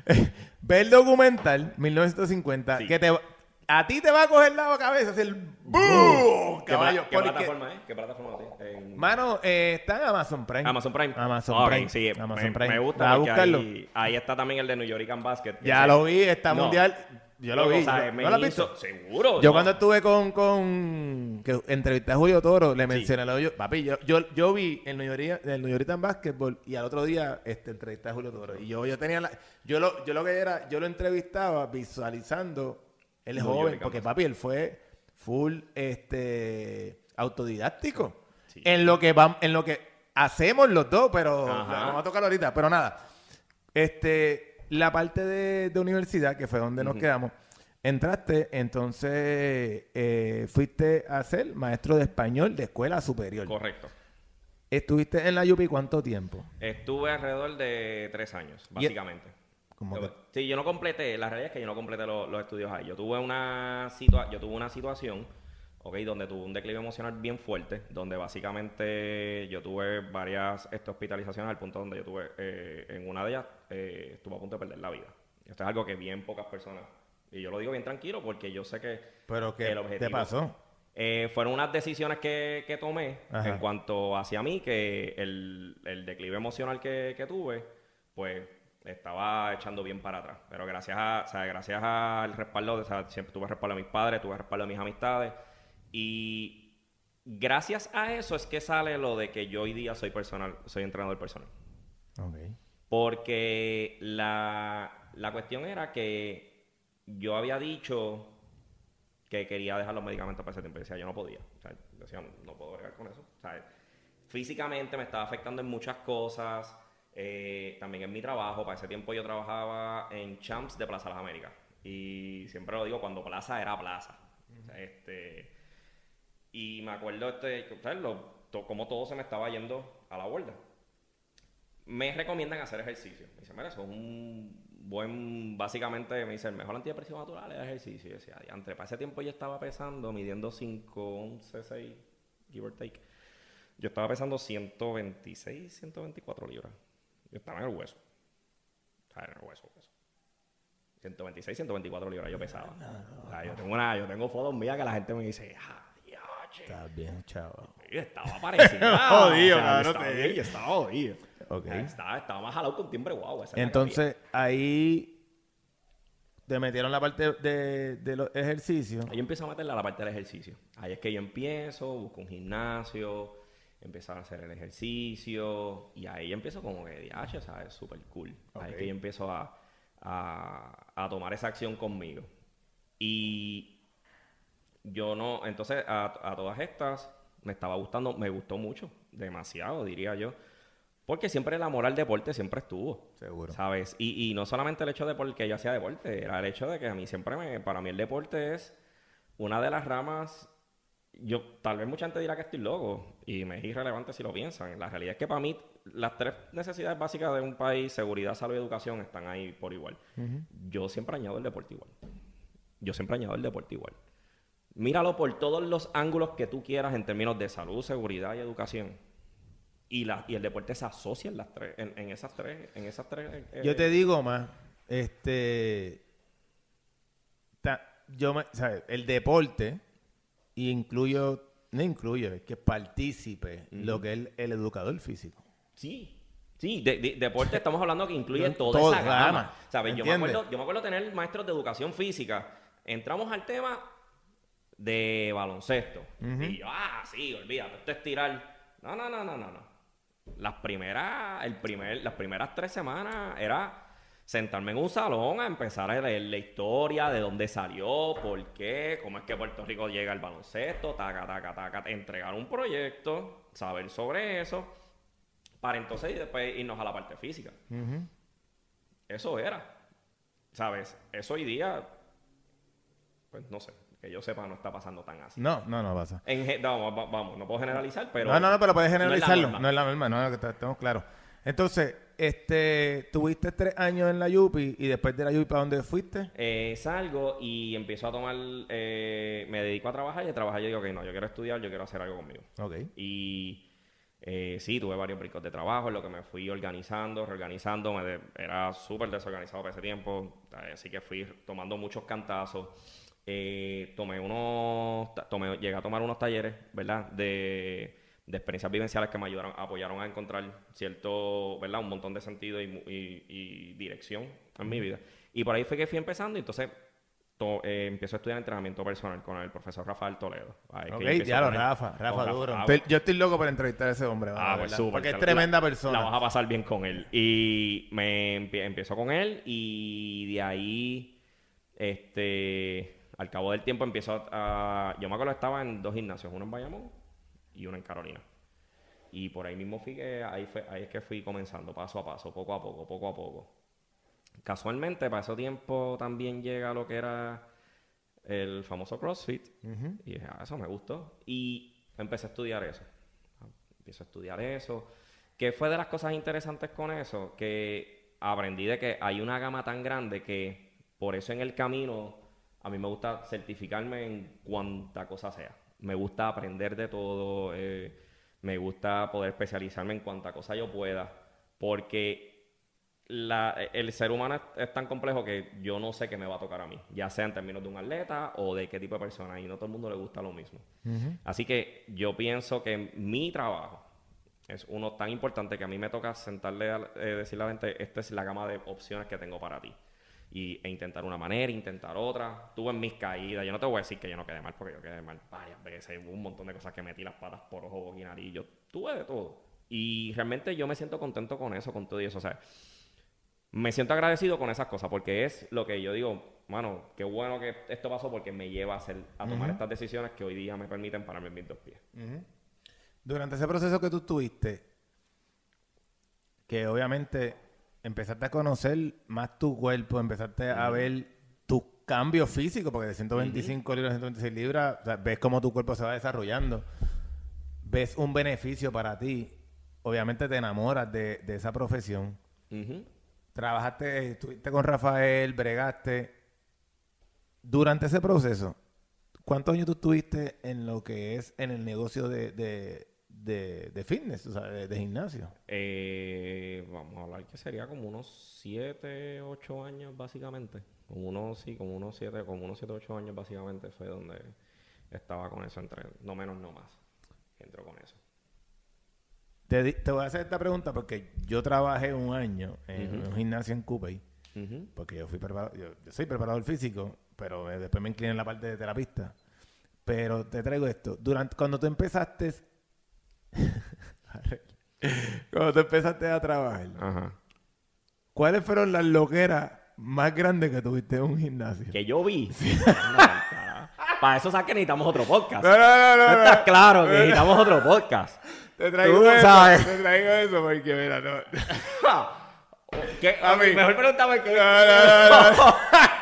S1: (laughs) ve el documental 1950
S2: Sí.
S1: que te va- a ti te va a coger la cabeza, así el ¡boom!
S2: ¿Qué,
S1: Caballo.
S2: qué
S1: porque-
S2: plataforma es? ¿Qué plataforma es? En-
S1: Mano, eh, está en Amazon Prime.
S2: Amazon Prime.
S1: Amazon Prime.
S2: Sí,
S1: Amazon
S2: me,
S1: Prime.
S2: me
S1: ¿Vas
S2: gusta
S1: a
S2: porque
S1: buscarlo?
S2: ahí, ahí está también el de New York and Basket.
S1: Ya lo vi, está
S2: No.
S1: mundial. Yo lo vi.
S2: o sea,
S1: ¿No-
S2: me
S1: ¿No lo visto?
S2: Seguro.
S1: Yo
S2: no.
S1: cuando estuve con, con que entrevisté a Julio Toro, le mencioné lo yo, papi, yo, yo, yo vi el New York, el New York Basketball y al otro día este, entrevisté a Julio Toro. Y yo, yo tenía la, yo lo, yo lo que era, yo lo entrevistaba visualizando el
S2: New
S1: joven, porque papi, él fue full este autodidáctico.
S2: Sí.
S1: En lo que vam- en lo que hacemos los dos, pero
S2: Ajá.
S1: vamos a tocarlo ahorita, pero nada. Este, la parte de, de universidad, que fue donde nos quedamos, entraste, entonces eh, fuiste a ser maestro de español de escuela superior.
S2: Correcto.
S1: ¿Estuviste en la UPI cuánto tiempo?
S2: Estuve alrededor de tres años, básicamente.
S1: Como
S2: Yo-
S1: que-
S2: Sí, yo no completé, la realidad es que yo no completé lo- los estudios ahí. Yo tuve una situa yo tuve una situación, ok, donde tuve un declive emocional bien fuerte, donde básicamente yo tuve varias este, hospitalizaciones al punto donde yo tuve, eh, en una de ellas, eh, estuve a punto de perder la vida. Esto es algo que bien pocas personas, y yo lo digo bien tranquilo porque yo sé que
S1: ¿Pero qué
S2: el
S1: te
S2: objetivo-
S1: pasó?
S2: eh, fueron unas decisiones que, que tomé
S1: Ajá.
S2: en cuanto hacia mí, que el, el declive emocional que, que tuve, pues estaba echando bien para atrás. Pero gracias a, o sea, gracias al respaldo, o sea, siempre tuve respaldo de mis padres, tuve respaldo de mis amistades. Y gracias a eso es que sale lo de que yo hoy día soy personal, soy entrenador personal.
S1: Ok.
S2: Porque la, la cuestión era que yo había dicho que quería dejar los medicamentos para ese tiempo. Y decía, yo no podía. O sea, decía, no puedo bregar con eso. O sea, físicamente me estaba afectando en muchas cosas. Eh, también en mi trabajo. Para ese tiempo yo trabajaba en Champs de Plaza Las Américas. Y siempre lo digo, cuando plaza era plaza. O sea, este, y me acuerdo este. Lo, to- como todo se me estaba yendo a la borda me recomiendan hacer ejercicio. Me dicen, mira, eso es un buen, básicamente, me dice, el mejor antidepresivo natural es el ejercicio. Y yo decía, diantre, para ese tiempo yo estaba pesando, midiendo 5, 11, 6, give or take. Yo estaba pesando 126, 124 libras. Yo estaba en el hueso. O sea, en el hueso, hueso. 126, 124 libras yo pesaba. O sea, yo tengo una, yo tengo fotos mías que la gente me dice, ah, diache.
S1: Estás bien, chavo.
S2: Sí, Estaba parecido. (laughs)
S1: Jodido,
S2: yo
S1: cabrón,
S2: estaba,
S1: te
S2: bien, estaba jodido.
S1: Ok.
S2: Ah, Estaba, estaba más jalado con timbre guau.
S1: Entonces, ahí te metieron la parte de, de los ejercicios.
S2: Ahí empiezo a meterle a la parte del ejercicio. Ahí es que yo empiezo, busco un gimnasio, empiezo a hacer el ejercicio y ahí empiezo como que, diache, ¿sabes? Súper cool. Ahí es que yo empiezo a, a, a tomar esa acción conmigo. Y yo no, entonces a, a todas estas me estaba gustando, me gustó mucho, demasiado diría yo, porque siempre el amor al deporte siempre estuvo.
S1: Seguro.
S2: ¿Sabes? Y, y no solamente el hecho de porque yo hacía deporte, era el hecho de que a mí siempre me, para mí el deporte es una de las ramas, yo, tal vez mucha gente dirá que estoy loco, y me es irrelevante si lo piensan. La realidad es que para mí las tres necesidades básicas de un país, seguridad, salud y educación, están ahí por igual. Yo siempre añado el deporte igual. Yo siempre añado el deporte igual. Míralo por todos los ángulos que tú quieras en términos de salud, seguridad y educación. Y, la, y el deporte se asocia en, las tres, en, en esas tres. En esas tres eh,
S1: Yo te digo más, este, ta- yo me, ¿sabes? el deporte, y incluyo, no incluyo, es que partícipe lo que es el, el educador físico.
S2: Sí. Sí, de, de- deporte estamos hablando que incluye
S1: Yo-
S2: toda
S1: todo,
S2: esa gama.
S1: gama,
S2: ¿Sabes? Yo me,
S1: ¿entiendes?
S2: acuerdo, yo me acuerdo tener maestros de educación física. Entramos al tema de baloncesto. Y yo, ah, sí, olvídate, esto es tirar. No, no, no, no, no, no. Las primeras, el primer, las primeras tres semanas era sentarme en un salón a empezar a leer la historia, de dónde salió, por qué, cómo es que Puerto Rico llega al baloncesto, taca, taca, taca, entregar un proyecto, saber sobre eso, para entonces después irnos a la parte física. Eso era. ¿Sabes? Eso hoy día, pues no sé, que yo sepa, no está pasando tan así.
S1: No, no, no pasa.
S2: En no, vamos, no puedo generalizar, pero.
S1: no, no, no, pero puedes
S2: no es la
S1: generalizarlo.
S2: norma.
S1: No es la norma, no, estamos claros. Entonces, este, tuviste tres años en la Yupi y después de la Yupi, ¿para dónde fuiste?
S2: Eh, salgo y empiezo a tomar. eh, me dedico a trabajar y a trabajar. Yo digo, ok, no, yo quiero estudiar, yo quiero hacer algo conmigo.
S1: Ok.
S2: Y eh, sí, tuve varios brincos de trabajo, en lo que me fui organizando, reorganizando. me de- era súper desorganizado para ese tiempo, así que fui tomando muchos cantazos. Eh, tomé unos, tomé, llegué a tomar unos talleres, ¿verdad? De, de experiencias vivenciales que me ayudaron, apoyaron a encontrar cierto, ¿verdad? Un montón de sentido y, mu- y- y dirección en mi vida. Y por ahí fue que fui empezando y entonces to- eh, empiezo a estudiar entrenamiento personal con el profesor Rafael Toledo. Ahí
S1: Ok, ya lo. Rafa, Rafa duro.
S2: Ah,
S1: Estoy- yo estoy loco por entrevistar a ese hombre.
S2: Ah, pues súper.
S1: Porque es tremenda
S2: la-
S1: persona.
S2: La vas a pasar bien con él. Y me empie- empiezo con él y de ahí, este, al cabo del tiempo empiezo a... Yo me acuerdo que estaba en dos gimnasios, uno en Bayamón y uno en Carolina. Y por ahí mismo fui que, ahí, fue, ahí es que fui comenzando, paso a paso, poco a poco, poco a poco. Casualmente, para ese tiempo también llega lo que era el famoso CrossFit. Y dije, ah, eso me gustó. Y empecé a estudiar eso. Empiezo a estudiar eso. ¿Qué fue de las cosas interesantes con eso? Que aprendí de que hay una gama tan grande que por eso en el camino a mí me gusta certificarme en cuanta cosa sea. Me gusta aprender de todo. eh, me gusta poder especializarme en cuanta cosa yo pueda. Porque la- el ser humano es, es tan complejo que yo no sé qué me va a tocar a mí, ya sea en términos de un atleta o de qué tipo de persona, y no todo el mundo le gusta lo mismo. Así que yo pienso que mi trabajo es uno tan importante que a mí me toca sentarle a eh, decirle a la gente, esta es la gama de opciones que tengo para ti. Y, e intentar una manera, intentar otra. Tuve mis caídas. Yo no te voy a decir que yo no quedé mal, porque yo quedé mal varias veces. Hubo un montón de cosas que metí las patas por ojo, boca y nariz. Yo tuve de todo. Y realmente yo me siento contento con eso, con todo eso. O sea, me siento agradecido con esas cosas porque es lo que yo digo, mano, qué bueno que esto pasó porque me lleva a, hacer, a tomar estas decisiones que hoy día me permiten pararme en mis dos pies.
S1: Durante ese proceso que tú tuviste, que obviamente empezaste a conocer más tu cuerpo, empezaste a ver tus cambios físicos, porque de 125 libras a 126 libras, o sea, ves cómo tu cuerpo se va desarrollando, ves un beneficio para ti, obviamente te enamoras de, de esa profesión, trabajaste, estuviste con Rafael, bregaste. Durante ese proceso, ¿cuántos años tú estuviste en lo que es en el negocio de, de, de, de fitness, o sea, de, de gimnasio?
S2: Eh, vamos a hablar que sería como unos 7, 8 años básicamente. Como unos, sí, como unos 7, como unos 7, 8 años básicamente fue donde estaba con eso entre, no menos, no más. Entro con eso.
S1: Te, te voy a hacer esta pregunta porque yo trabajé un año en un gimnasio en Coupey, porque yo fui preparado, yo, yo soy preparador físico, pero eh, después me incliné en la parte de terapista. Pero te traigo esto. Durante, cuando tú empezaste, cuando tú empezaste a trabajar,
S2: Ajá.
S1: ¿cuáles fueron las loqueras más grandes que tuviste en un gimnasio?
S2: Que yo vi. Para eso sabes que necesitamos otro podcast.
S1: No, no, no, no,
S2: ¿No
S1: no.
S2: estás claro que necesitamos otro podcast?
S1: Te traigo eso,
S2: sabes.
S1: te traigo eso porque mira, no. (laughs)
S2: ¿Qué?
S1: A mí-
S2: Mejor pregúntame qué.
S1: No, no, no, no.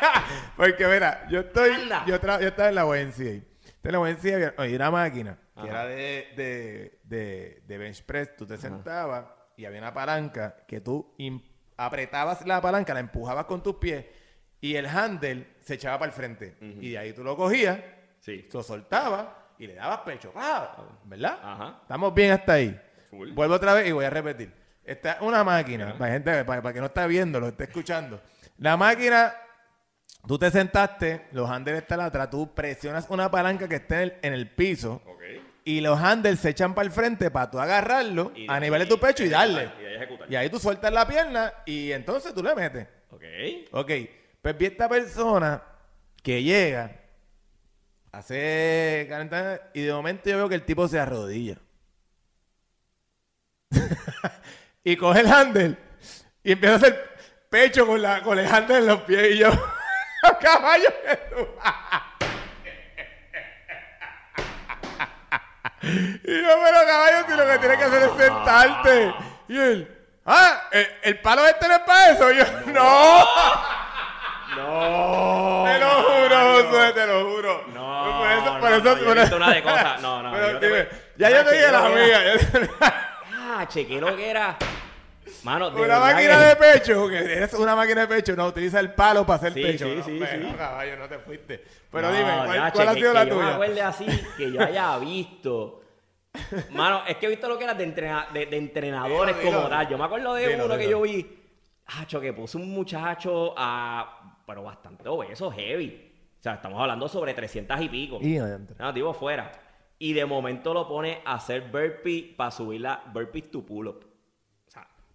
S1: (laughs) Porque mira, yo estoy, yo, tra- yo estaba en la UNCA. En la UNCA había, había una máquina que era de, de, de, de bench press. Tú te sentabas y había una palanca que tú apretabas la palanca, la empujabas con tus pies y el handle se echaba para el frente. Y de ahí tú lo cogías,
S2: Sí.
S1: lo soltabas y le dabas pecho. ¡Ah! ¿Verdad?
S2: Ajá.
S1: Estamos bien hasta ahí.
S2: Full.
S1: Vuelvo otra vez y voy a repetir. Esta es una máquina, para gente, para, para que no está viendo, lo esté escuchando. La máquina, tú te sentaste, los handles están atrás, tú presionas una palanca que esté en el, en el piso y los handles se echan para el frente para tú agarrarlo
S2: Y-
S1: a nivel de tu pecho y darle.
S2: Y ahí ejecutar.
S1: Y ahí tú sueltas la pierna y entonces tú le metes.
S2: Ok.
S1: Ok, pues vi esta persona que llega, hace calentamiento y de momento yo veo que el tipo se arrodilla. (laughs) y coge el handle y empieza a hacer pecho con, la, con el handle en los pies y yo, (laughs) caballo que tú. (laughs) y yo, pero caballo, si lo que tienes que hacer es sentarte. Y él, ah, el, el palo este no es para eso. Y yo, no.
S2: No.
S1: Te lo juro, Josué, te lo juro.
S2: No,
S1: Por eso,
S2: no,
S1: por
S2: no,
S1: eso,
S2: he
S1: por
S2: una de cosas. No, no,
S1: Pero
S2: yo te
S1: dime, ya yo te dije la
S2: chequeo que
S1: mía.
S2: Ah, chequé lo que era. Mano, de
S1: Una máquina
S2: que-
S1: de pecho, que eres una máquina de pecho, no utiliza el palo para hacer
S2: Sí,
S1: pecho.
S2: sí,
S1: no,
S2: sí,
S1: pero,
S2: sí.
S1: caballo, no te fuiste. Pero
S2: No,
S1: dime, ¿cuál,
S2: ya,
S1: cuál ha sido
S2: que-
S1: la
S2: que Yo me
S1: tuya?
S2: acuerde así, que yo haya (laughs) visto. Mano, es que he visto lo que era de, entrena- de, de entrenadores
S1: Dilo, dilo.
S2: como tal. Yo me acuerdo de
S1: Dilo,
S2: uno que yo vi. Hacho, que puso un muchacho a. Pero bastante obeso, heavy. O sea, estamos hablando sobre 300 y pico.
S1: Y.
S2: No, tipo fuera. Y de momento lo pone a hacer burpee para subir la burpees to pull up.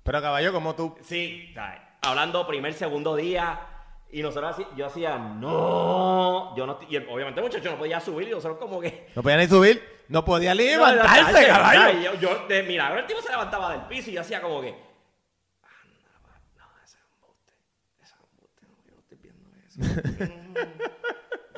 S1: Pero caballo, como tú.
S2: sí, sea, hablando primer, segundo día. Y nosotros así, yo hacía, no, yo no, estoy-" y el- obviamente muchacho no podía subir y nosotros como que...
S1: No podía ni subir, no podía ni
S2: No, no,
S1: levantarse, caballo.
S2: Yo, yo, de milagro el tipo se levantaba del piso y yo hacía como que, no, ese es embuste, ese es embuste, no, yo no estoy viendo eso.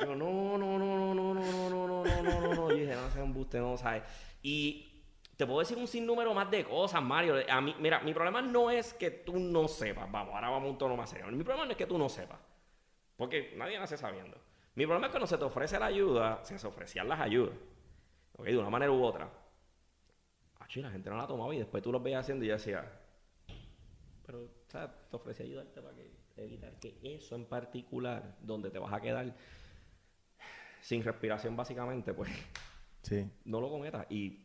S2: Yo, no, no, no, no, no, no, no, no, no, no, no, no, no, yo dije, no, ese es embuste, no, ¿sabes? Y te puedo decir un sinnúmero más de cosas, Mario. A mí, mira, mi problema no es que tú no sepas. Vamos, ahora vamos a un tono más serio. Mi problema no es que tú no sepas. Porque nadie nace sabiendo. Mi problema es que cuando se te ofrece la ayuda, se ofrecían las ayudas. ¿ok? De una manera u otra. Achi, la gente no la tomaba y después tú lo veías haciendo y yo decía, pero, o sea, te ofrecí ayudarte para que evitar que eso en particular, donde te vas a quedar sin respiración básicamente, pues
S1: Sí.
S2: no lo cometas. Y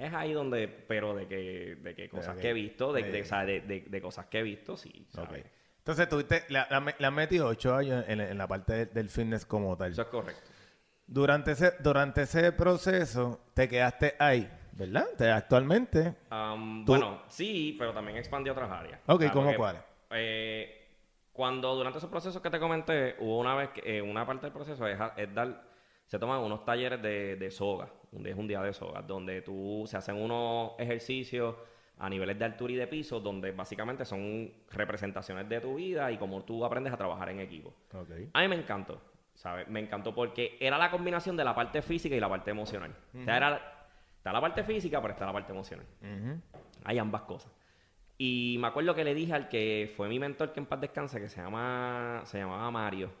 S2: es ahí donde, pero de que, de que cosas que he visto, de, de, o sea, de- de- de cosas que he visto, sí. ¿sabes?
S1: Entonces, tuviste, le, le- le has metido ocho años en, en la parte de- del fitness como tal.
S2: Eso es correcto.
S1: Durante ese, durante ese proceso, te quedaste ahí, ¿verdad? Te- actualmente. Tú-
S2: Bueno, sí, pero también expandí a otras áreas.
S1: Ok, ¿cómo cuáles?
S2: eh, cuando durante esos procesos que te comenté, hubo una vez que eh, una parte del proceso es, es dar, se toman unos talleres de, de soga, un día es un día de soga, donde tú se hacen unos ejercicios a niveles de altura y de piso, donde básicamente son representaciones de tu vida y cómo tú aprendes a trabajar en equipo. A mí me encantó, ¿sabes? Me encantó porque era la combinación de la parte física y la parte emocional. O sea, era, está la parte física, pero está la parte emocional. Hay ambas cosas. Y me acuerdo que le dije al que fue mi mentor, que en paz descanse, que se llama se llamaba Mario.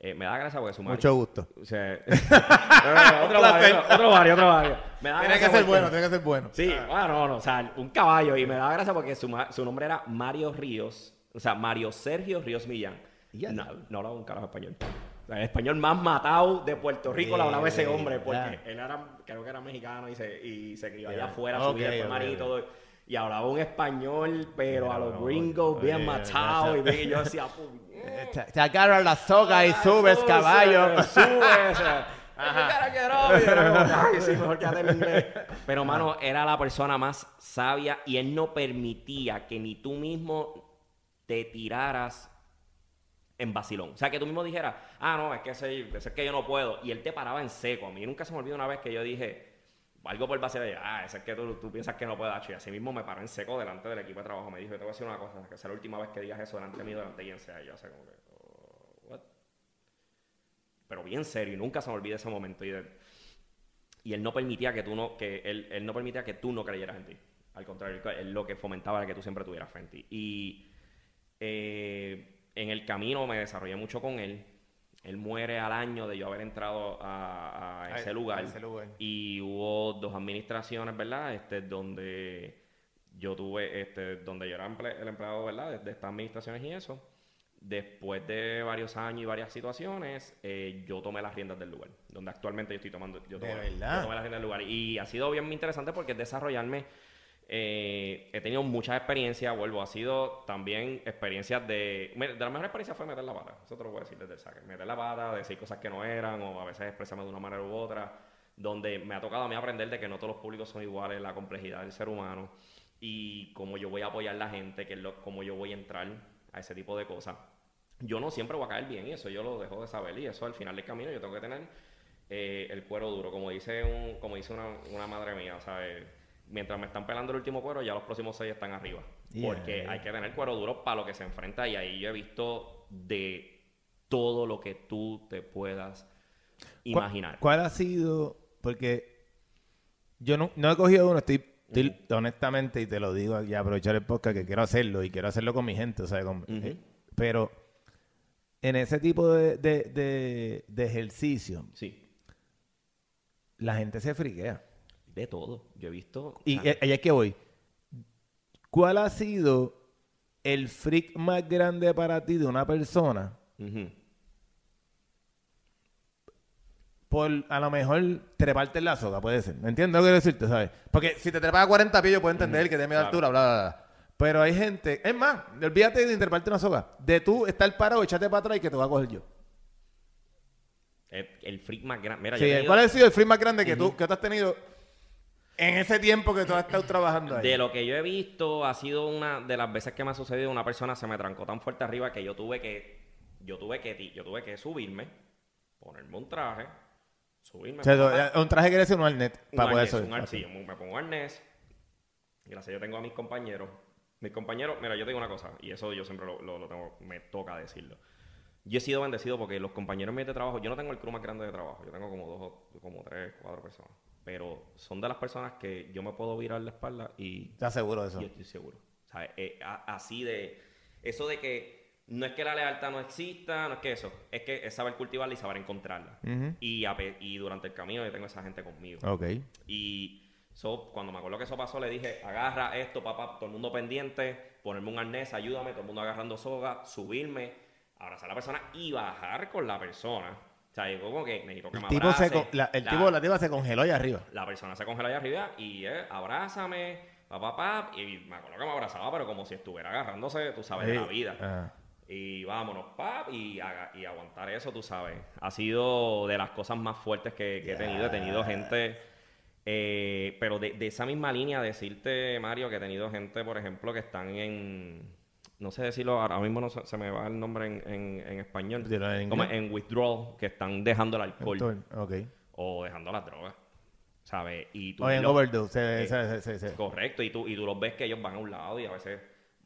S2: Eh, me da gracia porque su Mario...
S1: Mucho gusto.
S2: O sea, (laughs) (laughs) otro, Mario, otro, Mario, otro. Me da
S1: Tiene que ser
S2: porque-
S1: bueno, tiene que ser bueno.
S2: Sí, bueno, no, no, o sea, un caballo. Y me da gracia porque su, ma- su nombre era Mario Ríos. O sea, Mario Sergio Ríos Millán.
S1: Y ya
S2: No, no hablaba un carajo español. O sea, el español más matado de Puerto Rico lo hablaba ese
S1: Yeah,
S2: hombre. Porque
S1: yeah.
S2: él era, creo que era mexicano y se, y se crió allá
S1: Yeah.
S2: afuera, su vida fue marín y todo. Y hablaba un español, pero a los gringos bien
S1: oye,
S2: matado.
S1: ya
S2: Y, yo decía,
S1: Eh, (laughs) Te, te agarras la soga y subes,
S2: Sube,
S1: caballo.
S2: Sube, o sea, "You gotta get up", y era como, "Ay, sí, mejor quédate en inglés". (laughs) Pero, mano, era la persona más sabia y él no permitía que ni tú mismo te tiraras en vacilón. O sea, que tú mismo dijeras, ah, no, es que ese, ese es que yo no puedo. Y él te paraba en seco. A mí nunca se me olvidó una vez que yo dije, algo por y yo, ah, ese es que tú, tú piensas que no puedes. Y así mismo me paró en seco delante del equipo de trabajo. Me dijo, te voy a decir una cosa, que sea la última vez que digas eso delante de mí, delante de quien sea. Y yo, sé como que, oh, what? Pero bien serio, y nunca se me olvida ese momento. Y, de- y él no permitía que tú no, que él, él no permitía que tú no creyeras en ti. Al contrario, él lo que fomentaba era que tú siempre tuvieras fe en ti. Y eh, en el camino me desarrollé mucho con él. Él muere al año de yo haber entrado a, a ese lugar.
S1: a ese lugar.
S2: Y hubo dos administraciones, ¿verdad? Este, donde yo tuve, este, donde yo era emple- el empleado, ¿verdad? De, de estas administraciones y eso. Después de varios años y varias situaciones, eh, yo tomé las riendas del lugar, donde actualmente yo estoy tomando, yo
S1: ¿De
S2: tomé,
S1: verdad?
S2: yo tomé las riendas del lugar. Y ha sido bien interesante porque es desarrollarme. Eh, he tenido muchas experiencias, vuelvo, ha sido también experiencias de... De la mejor experiencia fue meter la pata, eso te lo puedo decir desde el saque. Meter la pata, decir cosas que no eran, o a veces expresarme de una manera u otra, donde me ha tocado a mí aprender de que no todos los públicos son iguales, la complejidad del ser humano, y cómo yo voy a apoyar a la gente, que es lo, cómo yo voy a entrar a ese tipo de cosas. Yo no siempre voy a caer bien y eso yo lo dejo de saber y eso al final del camino yo tengo que tener eh, el cuero duro, como dice un, como dice una, una madre mía, ¿sabes? Mientras me están pelando el último cuero, ya los próximos seis están arriba.
S1: Yeah.
S2: Porque hay que tener cuero duro para lo que se enfrenta y ahí yo he visto de todo lo que tú te puedas imaginar.
S1: ¿Cuál ha sido? Porque yo no, no he cogido uno, estoy, estoy honestamente, y te lo digo y aprovechar el podcast, que quiero hacerlo y quiero hacerlo con mi gente, o sea, con- eh, pero en ese tipo de, de, de- de ejercicio,
S2: Sí,
S1: la gente se friquea.
S2: De todo. Yo he visto...
S1: Y
S2: sea,
S1: eh, allá es que voy. ¿Cuál ha sido el freak más grande para ti de una persona por a lo mejor treparte en la soga, puede ser. ¿Me entiendes lo que quiero decirte, sabes? Porque si te trepas a 40 pies, yo puedo entender que te miedo a
S2: claro.
S1: altura, bla, bla, bla. Pero hay gente, es más, olvídate de treparte una soga. De tú estar parado, échate para atrás y que te voy a coger yo.
S2: El, el freak más grande... Mira,
S1: Sí,
S2: yo
S1: ¿Cuál ha sido el freak más grande que tú, que tú has tenido en ese tiempo que tú has estado trabajando ahí?
S2: De lo que yo he visto, ha sido una de las veces que me ha sucedido, una persona se me trancó tan fuerte arriba que yo tuve que Yo tuve que, yo tuve que subirme, ponerme un traje, subirme.
S1: O sea,
S2: pa,
S1: un traje quiere decir un
S2: un
S1: para poder
S2: arnés,
S1: subir.
S2: un ar- sí, me pongo arnés. Gracias, yo tengo a mis compañeros. Mis compañeros, mira, yo te digo una cosa, y eso yo siempre lo, lo- lo tengo, me toca decirlo. Yo he sido bendecido porque los compañeros míos de trabajo, yo no tengo el crew más grande de trabajo, yo tengo como dos, como tres, cuatro personas. Pero son de las personas que yo me puedo virar la espalda y
S1: ¿Estás seguro de eso?
S2: y estoy seguro. ¿Sabes? Eh, a- así de. Eso de que no es que la lealtad no exista, no es que eso. Es que es saber cultivarla y saber encontrarla. A y durante el camino yo tengo esa gente conmigo.
S1: Ok.
S2: Y so, cuando me acuerdo que eso pasó, le dije: agarra esto, papá, todo el mundo pendiente, ponerme un arnés, ayúdame, todo el mundo agarrando soga, subirme, abrazar a la persona y bajar con la persona. O sea, yo como que necesito que
S1: El
S2: me
S1: tipo, se,
S2: abrace.
S1: con- la, el
S2: La-
S1: tipo, la tipa se congeló ahí arriba.
S2: la persona se congela allá arriba y eh, abrázame, papá, papá, y me acuerdo que me abrazaba, pero como si estuviera agarrándose, tú sabes, de la vida.
S1: Ajá.
S2: Y vámonos, pap, y, aguantar eso, tú sabes. Ha sido de las cosas más fuertes que, que he tenido. He tenido gente, eh, pero de, de esa misma línea, decirte, Mario, que he tenido gente, por ejemplo, que están en, no sé decirlo, ahora mismo no se, se me va el nombre en, en- en español,
S1: en
S2: como en withdrawal, que están dejando el alcohol
S1: Entonces,
S2: o dejando las drogas, ¿sabes? Y tú
S1: O en
S2: lo-
S1: overdose. se-
S2: eh,
S1: se- se-
S2: Correcto, y tú, y tú los ves que ellos van a un lado y a veces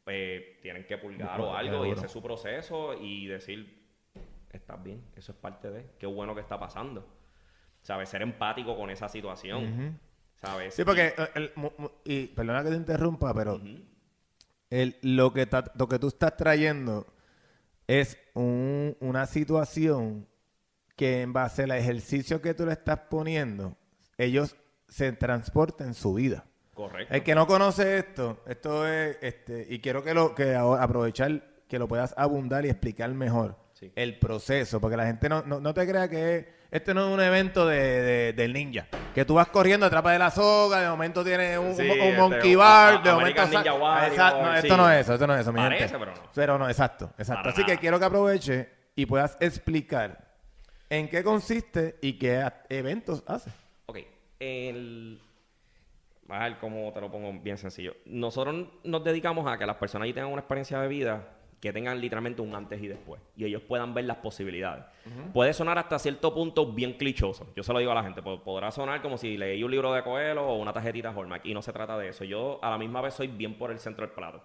S2: eh, tienen que pulgar o algo y ese es su proceso y decir, estás bien, eso es parte de, qué bueno que está pasando. ¿Sabes? Ser empático con esa situación.
S1: Ujú.
S2: ¿Sabes?
S1: Sí, porque, el- y perdona que te interrumpa, pero. El, lo, que ta- lo que tú estás trayendo es un- una situación que en base al ejercicio que tú le estás poniendo, ellos se transportan en su vida.
S2: Correcto.
S1: El que no conoce esto, esto es, este, y quiero que lo, que aprovechar que lo puedas abundar y explicar mejor
S2: Sí.
S1: el proceso, porque la gente no, no, no te crea que es- este no es un evento de, de- del ninja, que tú vas corriendo, atrapas de la soga, de momento tienes un,
S2: Sí,
S1: un- un
S2: este,
S1: monkey bar,
S2: a-
S1: de momento
S2: American Ninja
S1: Exacto, no, esto
S2: sí.
S1: no es eso, esto no es eso, mi
S2: Parece,
S1: gente.
S2: pero no.
S1: Pero no, exacto, exacto.
S2: Para
S1: Así que quiero que aproveche y puedas explicar en qué consiste y qué eventos hace.
S2: Ok, el... A ver cómo te lo pongo bien sencillo. Nosotros nos dedicamos a que las personas allí tengan una experiencia de vida que tengan literalmente un antes y después y ellos puedan ver las posibilidades. Puede sonar hasta cierto punto bien clichoso. Yo se lo digo a la gente. pod- Podrá sonar como si leí un libro de Coelho o una tarjetita Hallmark y no se trata de eso. Yo a la misma vez soy bien por el centro del plato.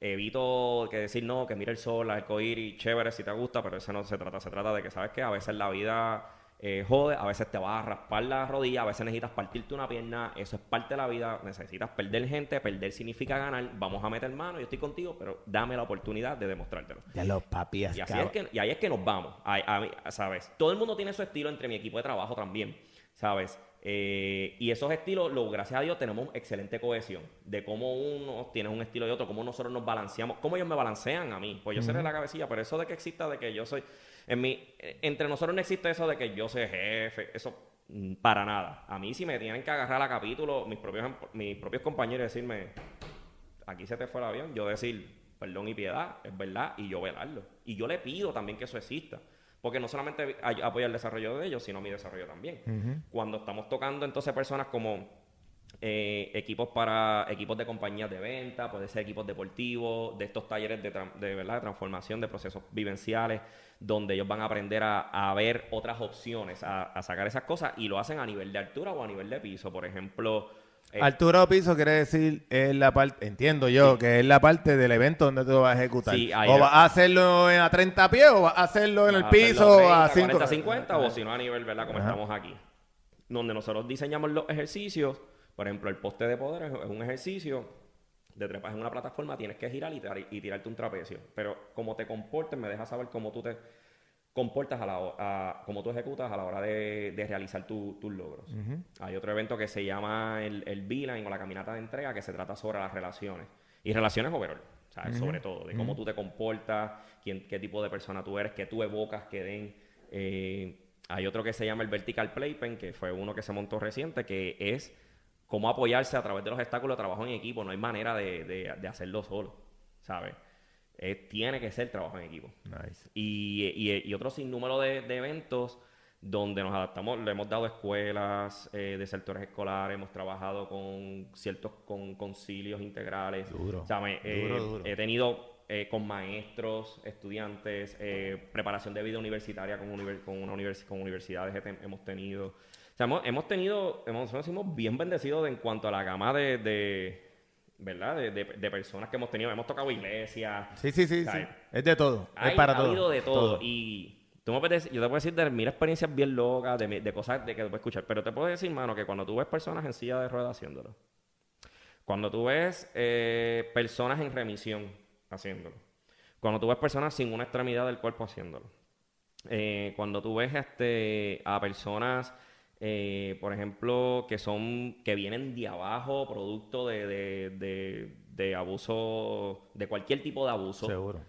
S2: Evito que decir no, que mire el sol, el arcoíris, chévere si te gusta, pero eso no se trata. Se trata de que, ¿sabes qué? A veces la vida eh, jode, a veces te vas a raspar la rodilla, a veces necesitas partirte una pierna, eso es parte de la vida, necesitas perder gente, perder significa ganar, vamos a meter mano, yo estoy contigo, pero dame la oportunidad de demostrártelo.
S1: Ya los papías,
S2: Y, así es que, y ahí es que nos vamos, a- a mí- ¿sabes? Todo el mundo tiene su estilo entre mi equipo de trabajo también, ¿sabes? Eh, y esos estilos, lo, gracias a Dios, tenemos excelente cohesión de cómo uno tiene un estilo y otro, cómo nosotros nos balanceamos, cómo ellos me balancean a mí. Pues yo seré la cabecilla, pero eso de que exista, de que yo soy... En mi, entre nosotros no existe eso de que yo soy jefe, eso mm, para nada. A mí si me tienen que agarrar a capítulo, mis propios, em- mis propios compañeros y decirme, aquí se te fue el avión, yo decir perdón y piedad, es verdad, y yo velarlo. Y yo le pido también que eso exista. Porque no solamente apoya el desarrollo de ellos, sino mi desarrollo también. Cuando estamos tocando entonces personas como eh, equipos para equipos de compañías de venta, puede ser equipos deportivos, de estos talleres de, ¿verdad? de transformación de procesos vivenciales, donde ellos van a aprender a, a ver otras opciones, a, a sacar esas cosas, y lo hacen a nivel de altura o a nivel de piso. Por ejemplo, eh,
S1: Altura o piso quiere decir es la parte, entiendo yo, que es la parte del evento donde tú vas a ejecutar.
S2: Sí,
S1: o vas a hacerlo a 30 pies o vas a hacerlo en el piso
S2: 30,
S1: a 5.
S2: 40, 50 o si no a nivel, ¿verdad? Como
S1: Ajá.
S2: estamos aquí. Donde nosotros diseñamos los ejercicios, por ejemplo, el poste de poder es un ejercicio de trepas en una plataforma, tienes que girar y, tirar- y tirarte un trapecio. Pero como te comportes, me deja saber cómo tú te comportas a la a- cómo tú ejecutas a la hora de, de realizar tu- tus logros. Hay otro evento que se llama el, el Beeline o la caminata de entrega que se trata sobre las relaciones. Y relaciones overall, ¿sabes? Sobre todo, de cómo tú te comportas, quién, qué tipo de persona tú eres, qué tú evocas que den. Eh, hay otro que se llama el Vertical Playpen, que fue uno que se montó reciente, que es cómo apoyarse a través de los obstáculos de trabajo en equipo. No hay manera de, de- de hacerlo solo, ¿sabes? Eh, tiene que ser trabajo en equipo
S1: Nice.
S2: y, y, y otro sinnúmero de, de eventos donde nos adaptamos, le hemos dado escuelas eh, de sectores escolares, hemos trabajado con ciertos con concilios integrales.
S1: Duro.
S2: O sea, me- eh,
S1: Duro, duro.
S2: He tenido eh, con maestros, estudiantes, eh, preparación de vida universitaria con, con, una con universidades hemos tenido. O sea, hemos, tenido, hemos, nos bien bendecidos en cuanto a la gama de, ¿verdad? De, personas que hemos tenido. Hemos tocado iglesias.
S1: Sí, sí, sí, sí. Es de todo. es para
S2: ha
S1: todo.
S2: habido de todo. Y tú me puedes, yo te puedo decir de mira experiencias bien locas, de, de cosas de que te puedes escuchar. Pero te puedo decir, mano, que cuando tú ves personas en silla de ruedas haciéndolo, cuando tú ves eh, personas en remisión haciéndolo, cuando tú ves personas sin una extremidad del cuerpo haciéndolo, eh, cuando tú ves este, a personas, eh, por ejemplo, que son que vienen de abajo, producto de, de, de, abuso, de cualquier tipo de abuso.
S1: Seguro.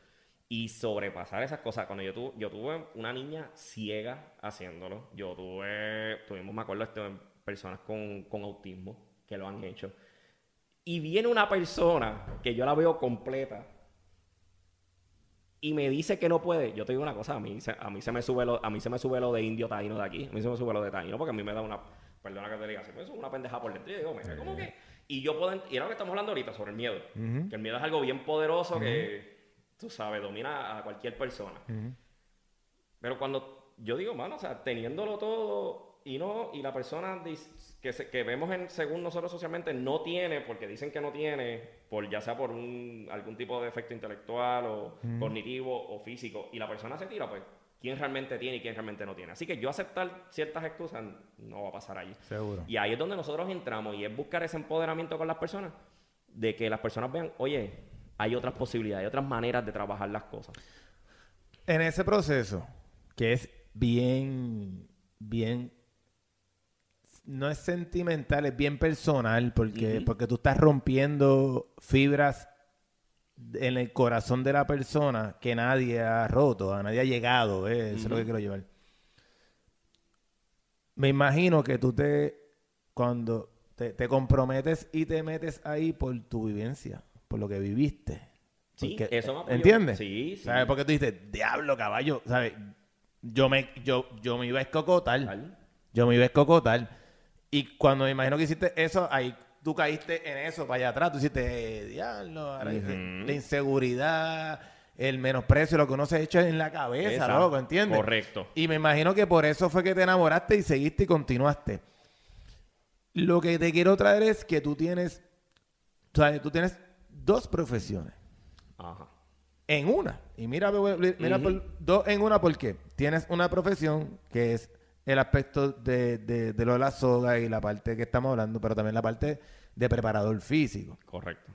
S2: Y sobrepasar esas cosas. Cuando yo, tuve, yo tuve una niña ciega haciéndolo, yo tuve, tuvimos, me acuerdo, este, personas con, con autismo que lo han hecho y viene una persona que yo la veo completa y me dice que no puede, yo te digo una cosa, a mí, a mí se me sube lo, a mí se me sube lo de indio taíno de aquí, a mí se me sube lo de taíno porque a mí me da una, perdona que te diga, se me sube una pendeja por dentro y yo digo, mira, ¿cómo que? Y yo puedo, y era lo que estamos hablando ahorita sobre el miedo, que el miedo es algo bien poderoso que, tú sabes, domina a cualquier persona. Pero cuando yo digo, mano, o sea, teniéndolo todo y no, y la persona que, que vemos en, según nosotros socialmente no tiene, porque dicen que no tiene, por ya sea por un, algún tipo de efecto intelectual o cognitivo o físico, y la persona se tira, pues, ¿quién realmente tiene y quién realmente no tiene? Así que yo aceptar ciertas excusas no va a pasar allí.
S1: Seguro.
S2: Y ahí es donde nosotros entramos y es buscar ese empoderamiento con las personas, de que las personas vean, oye, hay otras posibilidades, hay otras maneras de trabajar las cosas.
S1: En ese proceso, que es bien, bien no es sentimental, es bien personal, porque, porque tú estás rompiendo fibras en el corazón de la persona que nadie ha roto, a nadie ha llegado, eso es lo que quiero llevar. Me imagino que tú te, cuando te, comprometes y te metes ahí por tu vivencia, por lo que viviste.
S2: Sí, eso me
S1: ¿Entiendes?
S2: Sí,
S1: sí. ¿Sabes? Porque tú dices, diablo, caballo, ¿sabes? Yo me, yo, yo me iba a escocotar. Yo me iba a escocotar. Y cuando me imagino que hiciste eso, ahí tú caíste en eso para allá atrás. Tú hiciste, diablo, la inseguridad, el menosprecio, lo que uno se ha hecho en la cabeza, loco, ¿entiendes?
S2: Correcto.
S1: Y me imagino que por eso fue que te enamoraste y seguiste y continuaste. Lo que te quiero traer es que tú tienes, o sea, tú tienes dos profesiones. Ajá. En una. Y mira, mira dos en una, porque tienes una profesión que es el aspecto de, de, lo de la soga y la parte que estamos hablando, pero también la parte de preparador físico.
S2: Correcto.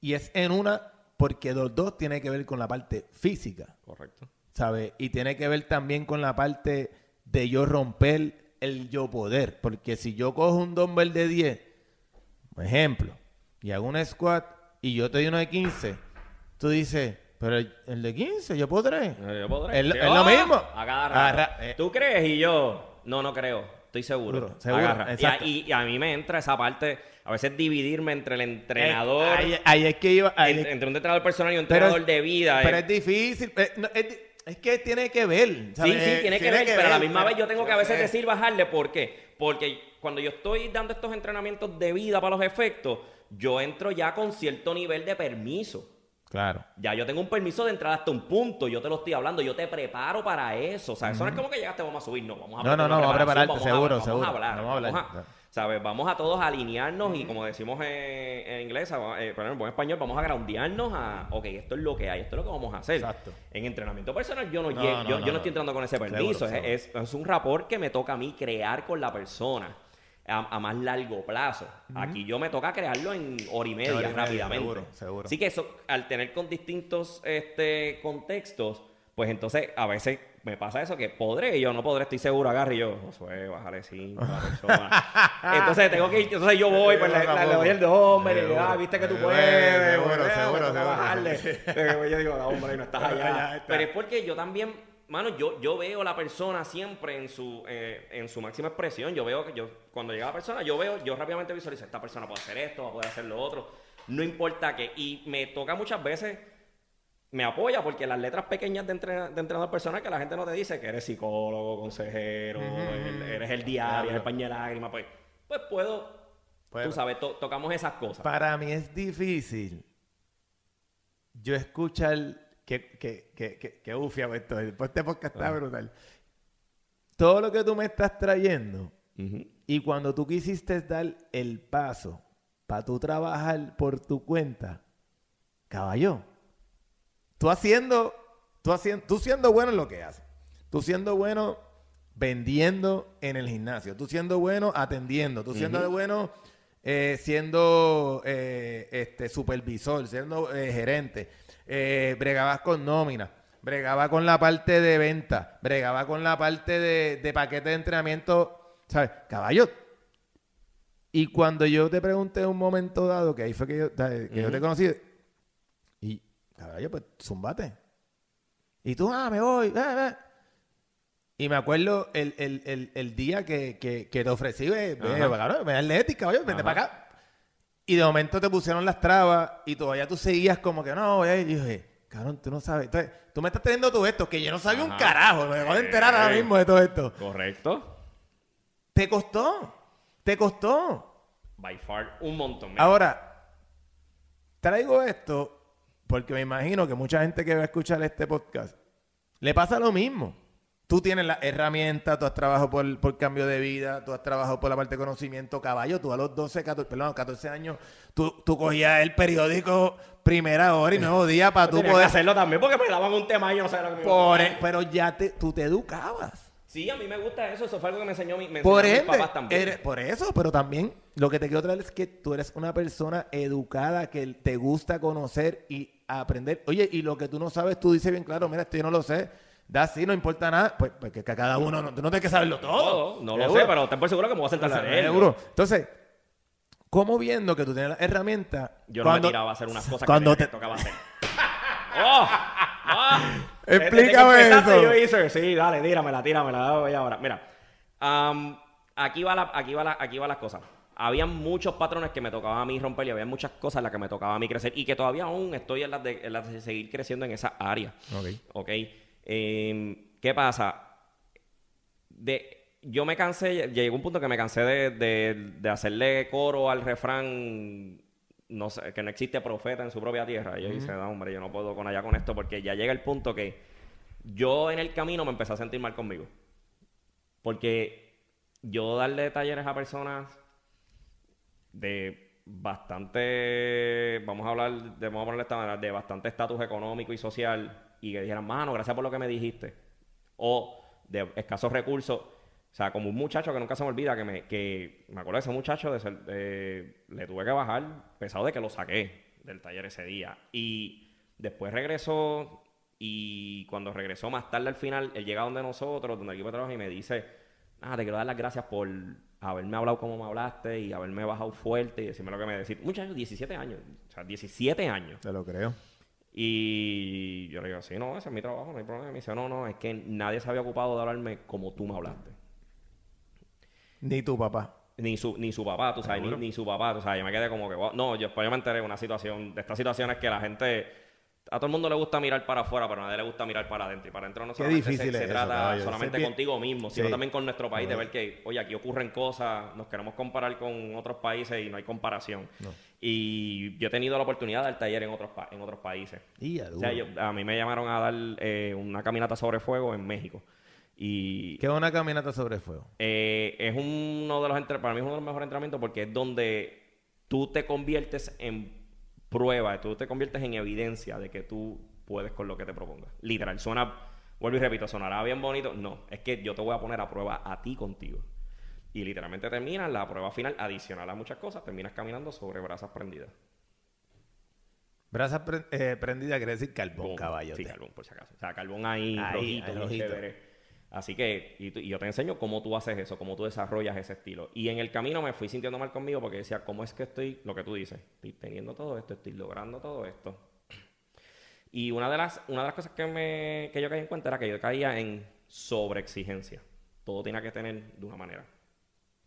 S1: Y es en una porque los dos tiene que ver con la parte física.
S2: Correcto.
S1: ¿Sabes? Y tiene que ver también con la parte de yo romper el yo poder. Porque si yo cojo un dumbbell de 10, por ejemplo, y hago un squat y yo te doy uno de 15, tú dices, pero el, de 15, yo podré.
S2: Eh, yo podré.
S1: Es, lo mismo.
S2: Agarra. Eh. ¿Tú crees? Y yo, no, no creo. Estoy seguro. seguro Agarra. Y a, mí me entra esa parte, a veces dividirme entre el entrenador.
S1: ahí, es que iba.
S2: entre un entrenador personal y un entrenador de vida.
S1: Pero eh. es difícil. es, que tiene que ver.
S2: Sí, sí, tiene que ver. pero a la misma vez yo tengo que a veces decir bajarle. ¿Por qué? Porque cuando yo estoy dando estos entrenamientos de vida para los efectos, yo entro ya con cierto nivel de permiso.
S1: Claro.
S2: Ya yo tengo un permiso de entrar hasta un punto, yo te lo estoy hablando, yo te preparo para eso. O sea, eso no es como que llegaste, vamos a subir, no, vamos a
S1: No, no, no, vamos a prepararte, seguro, seguro.
S2: Vamos a hablar, vamos a hablar. ¿sabes? Vamos a todos a alinearnos y como decimos en, inglés, eh, pero en buen español, vamos a groundearnos a, ok, esto es lo que hay, esto es lo que vamos a hacer.
S1: Exacto.
S2: En entrenamiento personal yo no, llego, yo, no, estoy entrando con ese permiso, es, es un rapport que me toca a mí crear con la persona a, más largo plazo. Aquí yo me toca crearlo en hora y media, rápidamente. Seguro, seguro. Así que eso, al tener con distintos este, contextos, pues entonces a veces me pasa eso que podré, yo no podré, estoy seguro, agarre y yo, Josué, bájale cinco a la (laughs) persona. entonces tengo que ir, entonces yo voy, pues le, doy el hombre, ah, viste que tú puedes, seguro, seguro, seguro, bajarle. yo digo, no, hombre, no estás (laughs) allá. Pero es porque yo también mano, yo, yo veo a la persona siempre en su, eh, en su máxima expresión. Yo veo que yo, cuando llega la persona, yo veo, yo rápidamente visualizo, esta persona puede hacer esto, va a poder hacer lo otro. No importa qué. Y me toca muchas veces, me apoya porque las letras pequeñas de, de entrenador personal que la gente no te dice que eres psicólogo, consejero, eres el diario, eres el paño de lágrimas, pues, pues puedo, tú sabes, tocamos esas cosas.
S1: Para mí es difícil yo escuchar que, que, que, que, ufia esto, después este podcast está
S2: Ah.
S1: brutal. Todo lo que tú me estás trayendo y cuando tú quisiste dar el paso para tú trabajar por tu cuenta, caballo, tú haciendo, tú haciendo, tú siendo bueno en lo que haces, tú siendo bueno vendiendo en el gimnasio, tú siendo bueno atendiendo, tú siendo bueno eh, siendo eh, este supervisor, siendo eh, gerente, eh, bregabas con nómina, bregaba con la parte de venta, bregaba con la parte de, de paquete de entrenamiento, ¿sabes? Caballo. Y cuando yo te pregunté en un momento dado, que ahí fue que yo, que yo te conocí, y caballo, pues zumbate. Y tú, ah, me voy, ve, ve. Y me acuerdo el, el, el, el día que, que, que te ofrecí, ve, ve, cabrón, ve atlética, caballo, vente para acá. Y de momento te pusieron las trabas y todavía tú seguías como que no, y yo dije, cabrón, tú no sabes. Entonces, tú me estás teniendo todo esto, que yo no sabía un carajo, me acabo de enterar ahora mismo de todo esto.
S2: Correcto.
S1: Te costó, te costó.
S2: By far, un montón. Mira,
S1: Ahora, traigo esto porque me imagino que mucha gente que va a escuchar este podcast le pasa lo mismo. Tú tienes la herramienta, tú has trabajado por, por cambio de vida, tú has trabajado por la parte de conocimiento, caballo, tú a los 12, 14, perdón, 14 años, tú, tú cogías el periódico primera hora y nuevo día para tú
S2: que
S1: poder...
S2: hacerlo también porque me daban un tema y yo no sabía lo que me iba a
S1: Por, e,
S2: contar.
S1: pero ya te, tú te educabas.
S2: Sí, a mí me gusta eso. Eso fue algo que me enseñó mi, me
S1: Por
S2: enseñaron mis
S1: ende,
S2: papás también.
S1: eres- por eso, pero también lo que te quiero traer es que tú eres una persona educada que te gusta conocer y aprender. Oye, y lo que tú no sabes, tú dices bien claro, mira, esto yo no lo sé. Da así, no importa nada. Pues, pues que, que cada uno, no, no tienes que saberlo todo.
S2: Todo, no lo
S1: Seguro.
S2: sé, pero ten por seguro que me voy a sentar a leerlo.
S1: Seguro. Entonces, ¿cómo viendo que tú tienes las herramientas?
S2: Yo no
S1: cuando-
S2: me tiraba a hacer unas cosas
S1: cuando
S2: que me
S1: te-
S2: tocaba hacer. (laughs) ¡Oh! ¡Ah!
S1: Explícame eso.
S2: Yo hice, sí, dale, tíramela, tíramela, voy ahora. Mira, am, aquí, va la, aquí, va la, aquí va las cosas. Había muchos patrones que me tocaba a mí romper y había muchas cosas en las que me tocaba a mí crecer y que todavía aún estoy en las de, en las de seguir creciendo en esa área.
S1: Ok.
S2: ¿Ok? Em, ¿Qué pasa? De, yo me cansé, llegó un punto que me cansé de, de- de hacerle coro al refrán, no sé, que no existe profeta en su propia tierra. Y yo dije, no, hombre, yo no puedo con allá con esto porque ya llega el punto que yo en el camino me empecé a sentir mal conmigo. Porque yo darle talleres a personas de bastante, vamos a hablar, de, vamos a ponerle esta manera, de bastante estatus económico y social y que dijeran, mano, gracias por lo que me dijiste. O de escasos recursos. O sea, como un muchacho que nunca se me olvida, que me, que me acuerdo de ese muchacho, de ser- le tuve que bajar, pesado de que lo saqué del taller ese día. Y después regresó y cuando regresó más tarde al final, él llega donde nosotros, donde el equipo de trabajo y me dice, ah, te quiero dar las gracias por haberme hablado como me hablaste y haberme bajado fuerte y decirme lo que me decís. Muchacho, 17 años. O sea, 17 años.
S1: Te lo creo.
S2: Y yo le digo, sí, no, ese es mi trabajo, no hay problema. Y me dice, no, no, es que nadie se había ocupado de hablarme como tú me hablaste.
S1: Ni tu papá.
S2: Ni su, ni su papá, tú sabes, ni, su papá, tú sabes. Yo me quedé como que, wow. No, yo después yo me enteré de una situación, de estas situaciones que la gente... A todo el mundo le gusta mirar para afuera, pero a nadie le gusta mirar para adentro. Y para adentro no
S1: Qué
S2: solamente
S1: difícil
S2: se, se
S1: es eso,
S2: trata
S1: caballo.
S2: solamente contigo mismo, sino
S1: Sí.
S2: también con nuestro país, de ver que, oye, aquí ocurren cosas, nos queremos comparar con otros países y no hay comparación.
S1: No.
S2: Y yo he tenido la oportunidad de dar taller en otros, pa- en otros países.
S1: Y a
S2: O sea, yo- a mí me llamaron a dar eh, una caminata sobre fuego en México. Y
S1: ¿Qué es una caminata sobre fuego?
S2: eh, es uno de los para mí es uno de los mejores entrenamientos porque es donde tú te conviertes en prueba, tú te conviertes en evidencia de que tú puedes con lo que te propongas. Literal, suena, vuelvo y repito, sonará bien bonito. No, es que yo te voy a poner a prueba a ti contigo. Y literalmente terminas la prueba final, adicional a muchas cosas, terminas caminando sobre brasas prendidas.
S1: Brasa pre- eh, prendida quiere decir carbón,
S2: Boom.
S1: caballo.
S2: Sí, carbón, por si acaso. O sea, carbón ahí,
S1: Ahí,
S2: rojito,
S1: rojito.
S2: chévere. Así que, y, yo te enseño cómo tú haces eso, cómo tú desarrollas ese estilo. Y en el camino me fui sintiendo mal conmigo porque decía, ¿cómo es que estoy, lo que tú dices, estoy teniendo todo esto, estoy logrando todo esto? Y una de las, una de las cosas que, me, que yo caí en cuenta era que yo caía en sobreexigencia. Todo tiene que tener de una manera.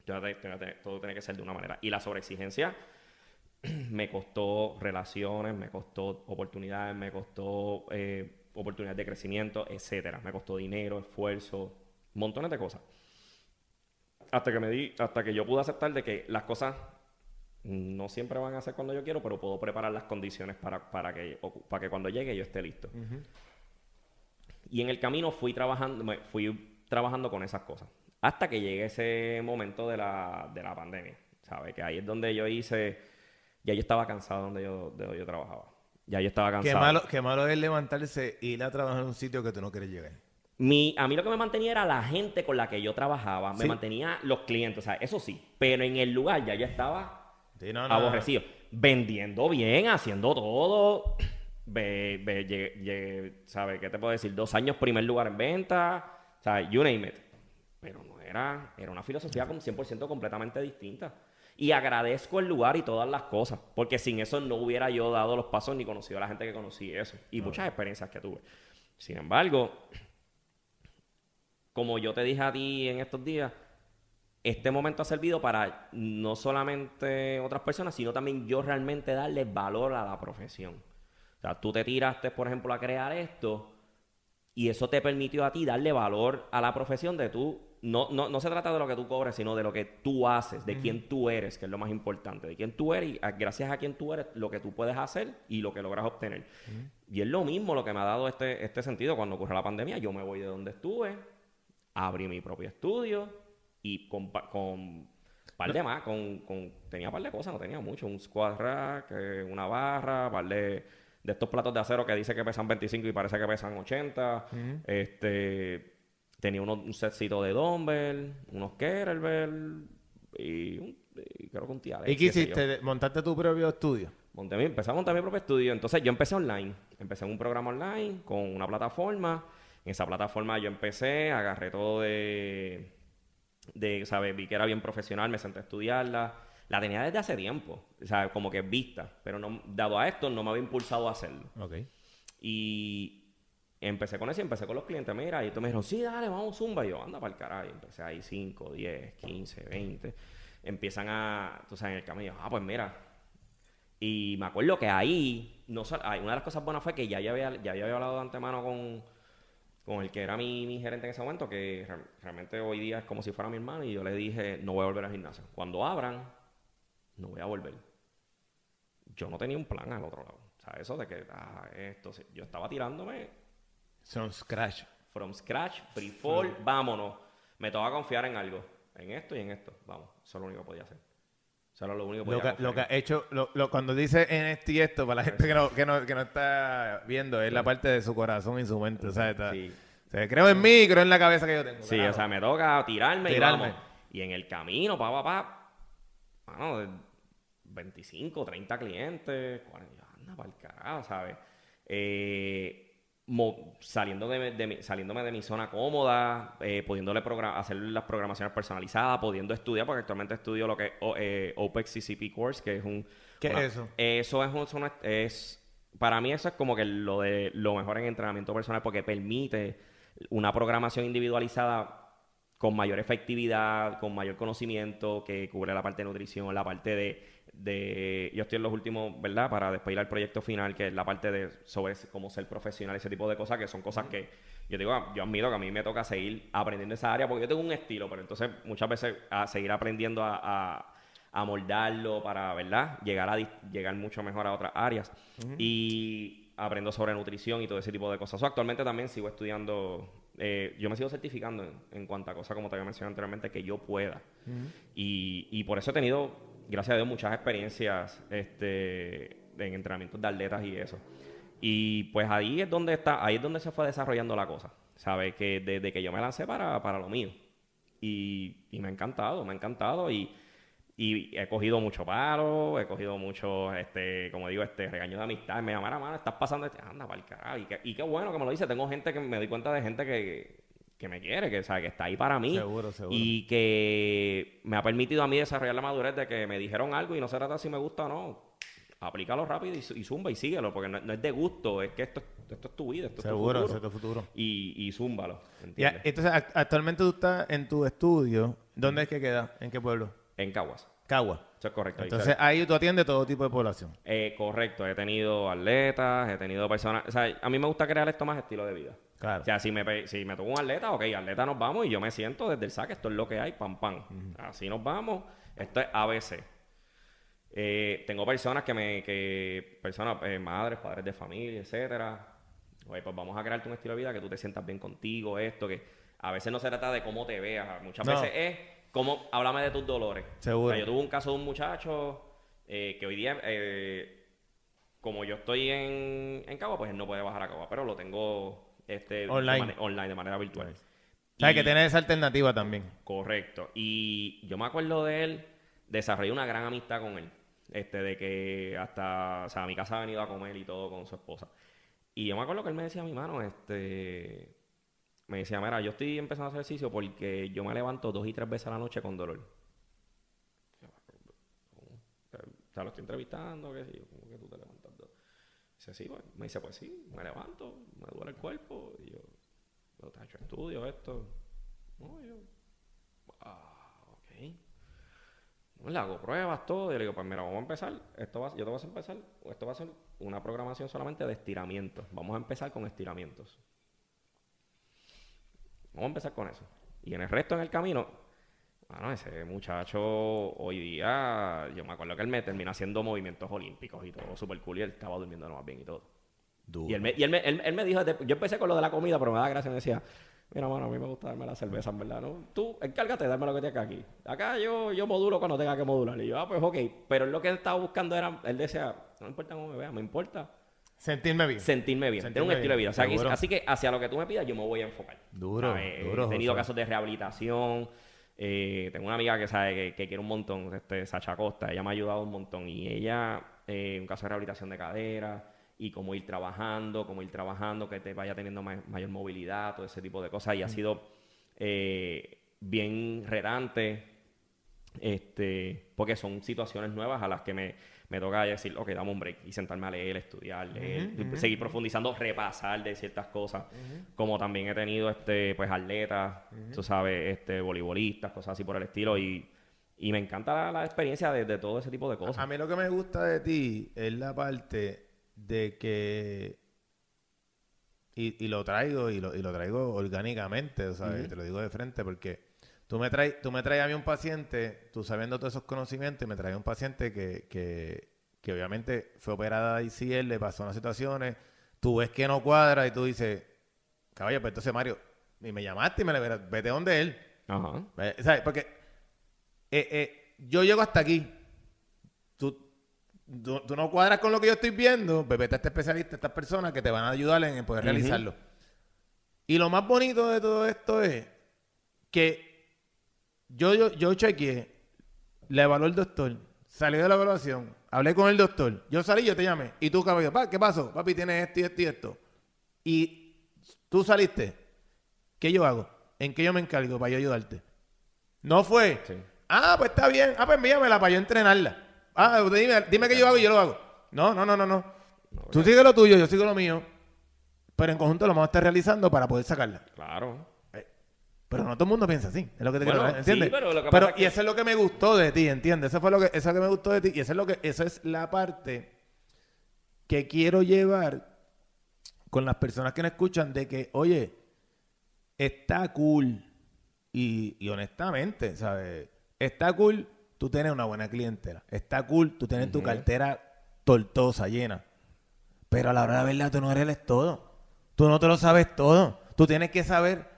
S2: Todo tiene que tener- todo tiene que ser de una manera. Y la sobreexigencia (clears throat) me costó relaciones, me costó oportunidades, me costó eh, oportunidades de crecimiento, etcétera. Me costó dinero, esfuerzo, montones de cosas. Hasta que me di, hasta que yo pude aceptar de que las cosas No siempre van a ser cuando yo quiero, pero puedo preparar las condiciones para, para, que, para que cuando llegue yo esté listo. Y en el camino fui trabajando, fui trabajando con esas cosas. Hasta que llegue ese momento de la, de la pandemia. ¿Sabes? Que ahí es donde yo hice. Ya yo estaba cansado donde yo, de donde yo trabajaba. Ya yo estaba cansado.
S1: Qué malo, qué malo es levantarse y ir a trabajar en un sitio que tú no quieres llegar.
S2: Mi, a mí lo que me mantenía era la gente con la que yo trabajaba. Me mantenía los clientes. O sea, eso sí. Pero en el lugar ya yo estaba aborrecido. Vendiendo bien, haciendo todo. Ve, ve, ¿Sabe qué te puedo decir? Dos años primer lugar en venta. O sea, you name it. Pero no era, era una filosofía como 100% completamente distinta. Y agradezco el lugar y todas las cosas, porque sin eso no hubiera yo dado los pasos ni conocido a la gente que conocí eso. Y muchas experiencias que tuve. Sin embargo, como yo te dije a ti en estos días, este momento ha servido para no solamente otras personas, sino también yo realmente darle valor a la profesión. O sea, tú te tiraste, por ejemplo, a crear esto y eso te permitió a ti darle valor a la profesión de tú. No, no, no se trata de lo que tú cobres, sino de lo que tú haces, de quién tú eres, que es lo más importante, de quién tú eres y gracias a quién tú eres, lo que tú puedes hacer y lo que logras obtener. Y es lo mismo lo que me ha dado este, este sentido cuando ocurre la pandemia. Yo me voy de donde estuve, abrí mi propio estudio y con, con par de más, con, con, tenía un par de cosas, no tenía mucho, un squad rack, eh, una barra, par de de estos platos de acero que dice que pesan 25 y parece que pesan 80. Este tenía un setcito de dumbbell, unos kettlebell y, un, creo que un tía.
S1: ¿Y qué hiciste? ¿Montaste tu propio estudio?
S2: Monté empecé a montar mi propio estudio. Entonces yo empecé online. Empecé en un programa online con una plataforma. En esa plataforma yo empecé, agarré todo de, de ¿sabes? Vi que era bien profesional, me senté a estudiarla la tenía desde hace tiempo, o sea, como que vista, pero no, dado a esto no me había impulsado a hacerlo.
S1: Ok.
S2: Y empecé con eso y empecé con los clientes, mira, y tú me dijeron, sí, dale, vamos zumba. Y yo, anda para el carajo. Empecé ahí 5, 10, 15, 20. Empiezan a, tú sabes, en el camino, ah, pues mira. Y me acuerdo que ahí, no, una de las cosas buenas fue que ya, ya, había, ya había hablado de antemano con, con el que era mi, mi, gerente en ese momento, que realmente hoy día es como si fuera mi hermano, y yo le dije, no voy a volver al gimnasio. Cuando abran, no voy a volver. Yo no tenía un plan al otro lado. O sea, eso de que, ah, esto, yo estaba tirándome.
S1: From scratch.
S2: From scratch, free fall, vámonos. Me toca confiar en algo. En esto y en esto. Vamos, eso es lo único que podía hacer. Eso era lo único que podía
S1: lo lo que ha hecho, lo, cuando dice en esto y esto, para la gente que no, que no, que no está viendo, es la parte de su corazón y su mente. O sea, sí. creo en mí, creo en la cabeza que yo tengo.
S2: Sí, o sea, me toca tirarme, tirarme. y vamos. Y en el camino, pa, pa, pa, de 25, 30 clientes, 40, anda para el carajo, ¿sabes? Eh, saliendo de, saliéndome de mi zona cómoda, eh, pudiéndole hacer las programaciones personalizadas, pudiendo estudiar, porque actualmente estudio lo que es eh, OPEX CCP Course, que es un...
S1: ¿Qué es eso?
S2: Eso es, un, es... Para mí eso es como que lo de lo mejor en entrenamiento personal, porque permite una programación individualizada con mayor efectividad, con mayor conocimiento, que cubre la parte de nutrición, la parte de, de yo estoy en los últimos, ¿verdad? Para después ir al proyecto final, que es la parte de sobre cómo ser profesional, ese tipo de cosas, que son cosas que yo digo, yo admito que a mí me toca seguir aprendiendo esa área, porque yo tengo un estilo, pero entonces muchas veces a seguir aprendiendo a, a, moldarlo para, ¿verdad? Llegar a llegar mucho mejor a otras áreas. Y aprendo sobre nutrición y todo ese tipo de cosas. actualmente también sigo estudiando eh, yo me sigo certificando en, cuanto a cosas, como te había mencionado anteriormente, que yo pueda. y, por eso he tenido, gracias a Dios, muchas experiencias este, en entrenamientos de atletas y eso. Y pues ahí es donde está, ahí es donde se fue desarrollando la cosa. ¿Sabes? Que desde que yo me lancé para, para lo mío. Y, y me ha encantado, me ha encantado. Y y he cogido mucho paro, he cogido mucho, este, como digo, este regaño de amistad. Me llaman, mano, estás pasando este, anda, para el carajo. Y, qué bueno que me lo dice. Tengo gente que me doy cuenta de gente que, que me quiere, que, sabe que está ahí para mí.
S1: Seguro, seguro.
S2: Y que me ha permitido a mí desarrollar la madurez de que me dijeron algo y no se trata si me gusta o no. Aplícalo rápido y, zumba y síguelo, porque no, es de gusto, es que esto, esto es tu vida, esto
S1: Seguro,
S2: es
S1: tu futuro.
S2: Y, y zúmbalo.
S1: entonces, actualmente tú estás en tu estudio. ¿Dónde es que queda? ¿En qué pueblo?
S2: En Caguas.
S1: Cagua.
S2: Eso es correcto.
S1: Entonces ahí tú atiendes todo tipo de población.
S2: Eh, correcto. He tenido atletas, he tenido personas... O sea, a mí me gusta crear esto más estilo de vida.
S1: Claro.
S2: O sea, si me, si me toca un atleta, ok, atleta nos vamos y yo me siento desde el saque, esto es lo que hay, pam, pam. Así nos vamos. Esto es ABC. Eh, tengo personas que me, que, personas, eh, madres, padres de familia, etcétera. Oye, pues vamos a crearte un estilo de vida que tú te sientas bien contigo, esto, que a veces no se trata de cómo te veas, muchas
S1: No.
S2: veces es cómo, háblame de tus dolores.
S1: Seguro.
S2: O sea, yo tuve un caso de un muchacho eh, que hoy día, eh, como yo estoy en, en Cagua, pues él no puede bajar a Cagua, pero lo tengo este,
S1: Online.
S2: De, online, de manera virtual.
S1: ¿Sabes
S2: Y-
S1: que tienes esa alternativa también?
S2: Correcto. Y yo me acuerdo de él, desarrollé una gran amistad con él. Este, de que hasta, o sea, a mi casa ha venido a comer y todo con su esposa. Y yo me acuerdo que él me decía a mi mano, este, me decía, mira, yo estoy empezando a hacer ejercicio porque yo me levanto dos y tres veces a la noche con dolor. O sea, lo estoy entrevistando, ¿qué sé yo? ¿Cómo que tú te levantas? Dice, sí, pues. Me dice, pues sí, me levanto, me duele el cuerpo. Y yo, yo te he hecho estudio, esto. No, yo, ah, ok. No, le hago pruebas, todo. Y le digo, pues mira, vamos a empezar. Esto va, yo te voy a empezar. Esto va a ser una programación solamente de estiramientos. Vamos a empezar con estiramientos. Vamos a empezar con eso. Y en el resto, en el camino, bueno, ese muchacho hoy día, yo me acuerdo que él me termina haciendo movimientos olímpicos y todo súper cool y él estaba durmiendo lo más bien y todo. Y él me, y él me, él- él me dijo, yo empecé con lo de la comida, pero me da gracia, me decía, mira, mano, a mí me gusta darme la cerveza, en verdad, ¿no? Tú, encárgate de darme lo que tienes aquí. Acá yo, yo modulo cuando tenga que modular. Y yo, ah, pues ok. Pero él lo que él estaba buscando era, él decía, no me importa cómo me vea, me importa
S1: Sentirme bien.
S2: sentirme bien, tener un
S1: Sentirme
S2: estilo de vida. O sea, así que hacia lo que tú me pidas, yo me voy a enfocar.
S1: Duro,
S2: ¿Sabes?
S1: duro,
S2: He tenido
S1: José.
S2: casos de rehabilitación. Eh, tengo una amiga que sabe que, que quiere un montón, este, Sacha Costa. Ella me ha ayudado un montón. Y ella, eh, un caso de rehabilitación de cadera y cómo ir trabajando, cómo ir trabajando, que te vaya teniendo ma- mayor movilidad, todo ese tipo de cosas. Y ha sido eh, bien retante. Este, porque son situaciones nuevas a las que me, me toca decir, ok, dame un break y sentarme a leer, estudiar, leer, seguir profundizando, repasar de ciertas cosas. Como también he tenido este, pues atletas, tú sabes, este, voleibolistas, cosas así por el estilo. Y, y me encanta la, la experiencia de, de todo ese tipo de cosas.
S1: A mí lo que me gusta de ti es la parte de que. Y, y lo traigo, y lo, y lo traigo orgánicamente, o sea,
S2: Ujú.
S1: te lo digo de frente, porque tú me traes, tú me traes a mí un paciente, tú sabiendo todos esos conocimientos, me traes un paciente que, que, que obviamente fue operada de ICL, le pasó unas situaciones, tú ves que no cuadra y tú dices, caballo, pues entonces Mario, y me llamaste y me le vete donde él.
S2: Ajá.
S1: ¿Sabes? Porque eh, eh, yo llego hasta aquí. Tú, tú, tú no cuadras con lo que yo estoy viendo. Pues vete a este especialista, a estas personas que te van a ayudar en poder realizarlo. Y lo más bonito de todo esto es que yo, yo, yo chequeé, le evaluó el doctor, salí de la evaluación, hablé con el doctor, yo salí, yo te llamé. Y tú, "Pa, ¿qué pasó? Papi, tienes esto y esto y esto. Y tú saliste. ¿Qué yo hago? ¿En qué yo me encargo para yo ayudarte? No fue.
S2: Sí.
S1: Ah, pues está bien. Ah, pues envíamela para yo entrenarla. Ah, dime, dime qué yo hago y yo lo hago. No, no, no, no, no. Tú sigues lo tuyo, yo sigo lo mío. Pero en conjunto lo vamos a estar realizando para poder sacarla.
S2: Claro.
S1: Pero no todo el mundo piensa así. Es lo que te
S2: Bueno,
S1: quiero ¿entiendes?
S2: sí, pero lo que
S1: Pero-
S2: pasa
S1: y
S2: que-
S1: eso es lo que me gustó de ti, ¿entiendes? Eso fue lo que, eso que me gustó de ti. Y eso es lo que, eso es la parte que quiero llevar con las personas que nos escuchan de que, oye, está cool. Y, y honestamente, ¿sabes? Está cool tú tienes una buena clientela. Está cool tú tienes tu cartera tortosa, llena. Pero a la hora de la verdad, tú no eres todo. Tú no te lo sabes todo. Tú tienes que saber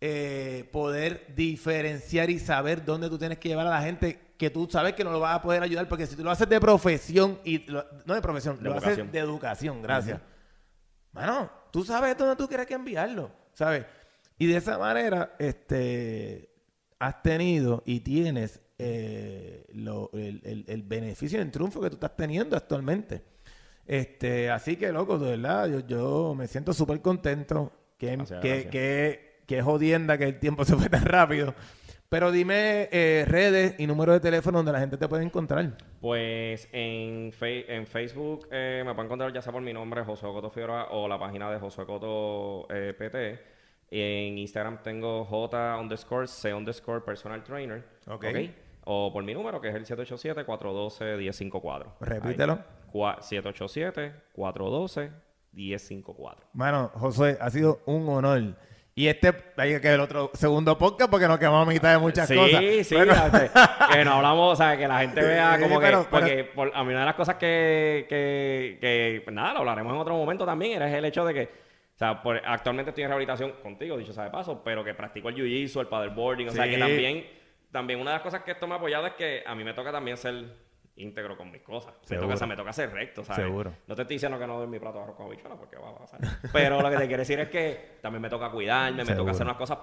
S1: eh, poder diferenciar y saber dónde tú tienes que llevar a la gente que tú sabes que no lo vas a poder ayudar. Porque si tú lo haces de profesión, y lo- no de profesión,
S2: De
S1: lo haces de educación, gracias. Mano, tú sabes dónde tú quieres que enviarlo, ¿sabes? Y de esa manera, este, has tenido y tienes eh, lo- el, el- el beneficio y el triunfo que tú estás teniendo actualmente. Este, así que, loco, de verdad, yo, yo me siento súper contento. Que,
S2: Gracias,
S1: que,
S2: gracias.
S1: que, que jodienda que el tiempo se fue tan rápido. Pero dime eh, redes y número de teléfono donde la gente te puede encontrar.
S2: Pues en, fe- en Facebook eh, me pueden encontrar ya sea por mi nombre, Josué Coto Figueroa, o la página de Josué Coto eh, PT. En Instagram tengo J underscore C underscore personal trainer.
S1: Ok.
S2: O por mi número, que es el 787-412-1054.
S1: Repítelo.
S2: Ahí. Cua- 787-412-1054.
S1: Mano, José, ha sido un honor Y este, hay que ver el otro segundo podcast porque nos quedamos a mitad de muchas
S2: sí,
S1: cosas.
S2: Sí, sí,
S1: Bueno,
S2: que no hablamos, o sea, que la gente vea
S1: Sí,
S2: como que,
S1: pero-
S2: porque por- a mí una de las cosas que, que, que, pues nada, lo hablaremos en otro momento también, era el hecho de que, o sea, por- actualmente estoy en rehabilitación contigo, dicho sea de paso, pero que practico el jiu-jitsu, el paddleboarding, o sea, que también, también una de las cosas que esto me ha apoyado es que a mí me toca también ser íntegro con mis cosas. Me toca, o sea, me toca ser recto, ¿sabes?
S1: Seguro.
S2: No te estoy diciendo que no doy mi plato de arroz con habichuela porque va a pasar. Pero lo que te quiero decir es que también me toca cuidarme, me
S1: Seguro.
S2: toca hacer unas cosas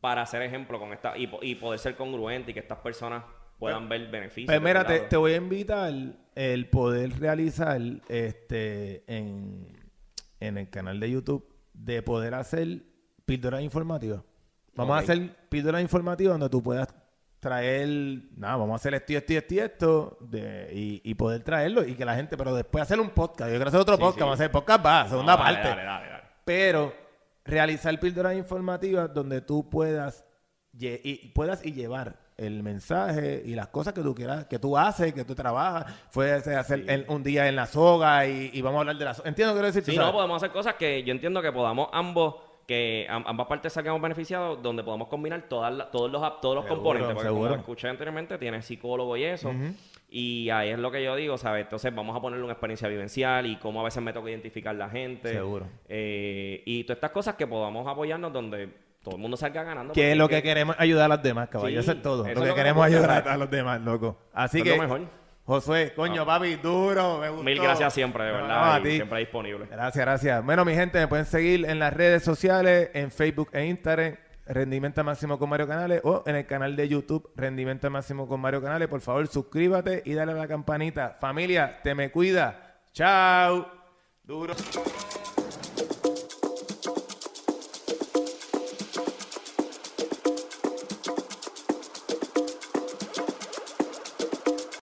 S2: para ser ejemplo con esta y, po- y poder ser congruente y que estas personas puedan ver beneficios.
S1: Pues mira, te, voy a invitar el poder realizar este en, en el canal de YouTube de poder hacer píldoras informativas. Vamos a hacer píldoras informativas donde tú puedas traer, nada, vamos a hacer esto y esto y esto y esto de, y, y poder traerlo y que la gente, pero después hacer un podcast. Yo quiero hacer otro
S2: Sí,
S1: podcast,
S2: sí.
S1: vamos a hacer podcast, va, segunda
S2: No, dale,
S1: parte.
S2: Dale, dale, dale.
S1: Pero realizar píldoras informativas donde tú puedas y puedas y llevar el mensaje y las cosas que tú quieras, que tú haces, que tú trabajas. Puedes hacer
S2: Sí.
S1: el- un día en la soga y, y vamos a hablar de la soga. Entiendo que quiero decir.
S2: Sí, no, podemos hacer cosas que yo entiendo que podamos ambos, que am- ambas partes salgamos beneficiados, donde podamos combinar todas las- todos los, todos los
S1: Seguro,
S2: componentes. Porque
S1: seguro.
S2: como escuché anteriormente, tiene psicólogo y eso. Y ahí es lo que yo digo, ¿sabes? Entonces vamos a ponerle una experiencia vivencial y cómo a veces me toca identificar la gente.
S1: Seguro.
S2: Eh, y todas estas cosas que podamos apoyarnos donde todo el mundo salga ganando.
S1: que es
S2: porque
S1: lo que queremos ayudar a los demás, caballo.
S2: Sí,
S1: eso es todo.
S2: eso
S1: lo
S2: es
S1: que
S2: lo que
S1: queremos ayudar a los demás, loco. Así
S2: es
S1: que,
S2: lo mejor.
S1: Josué, coño, papi, duro, me gustó.
S2: Mil gracias siempre, de
S1: No,
S2: verdad.
S1: no, a
S2: y
S1: ti.
S2: siempre disponible.
S1: Gracias, gracias. Bueno, mi gente, me pueden seguir en las redes sociales, en Facebook e Instagram, Rendimiento Máximo con Mario Canales, o en el canal de YouTube, Rendimiento Máximo con Mario Canales. Por favor, suscríbete y dale a la campanita. Familia, te me cuida. Chao. Duro.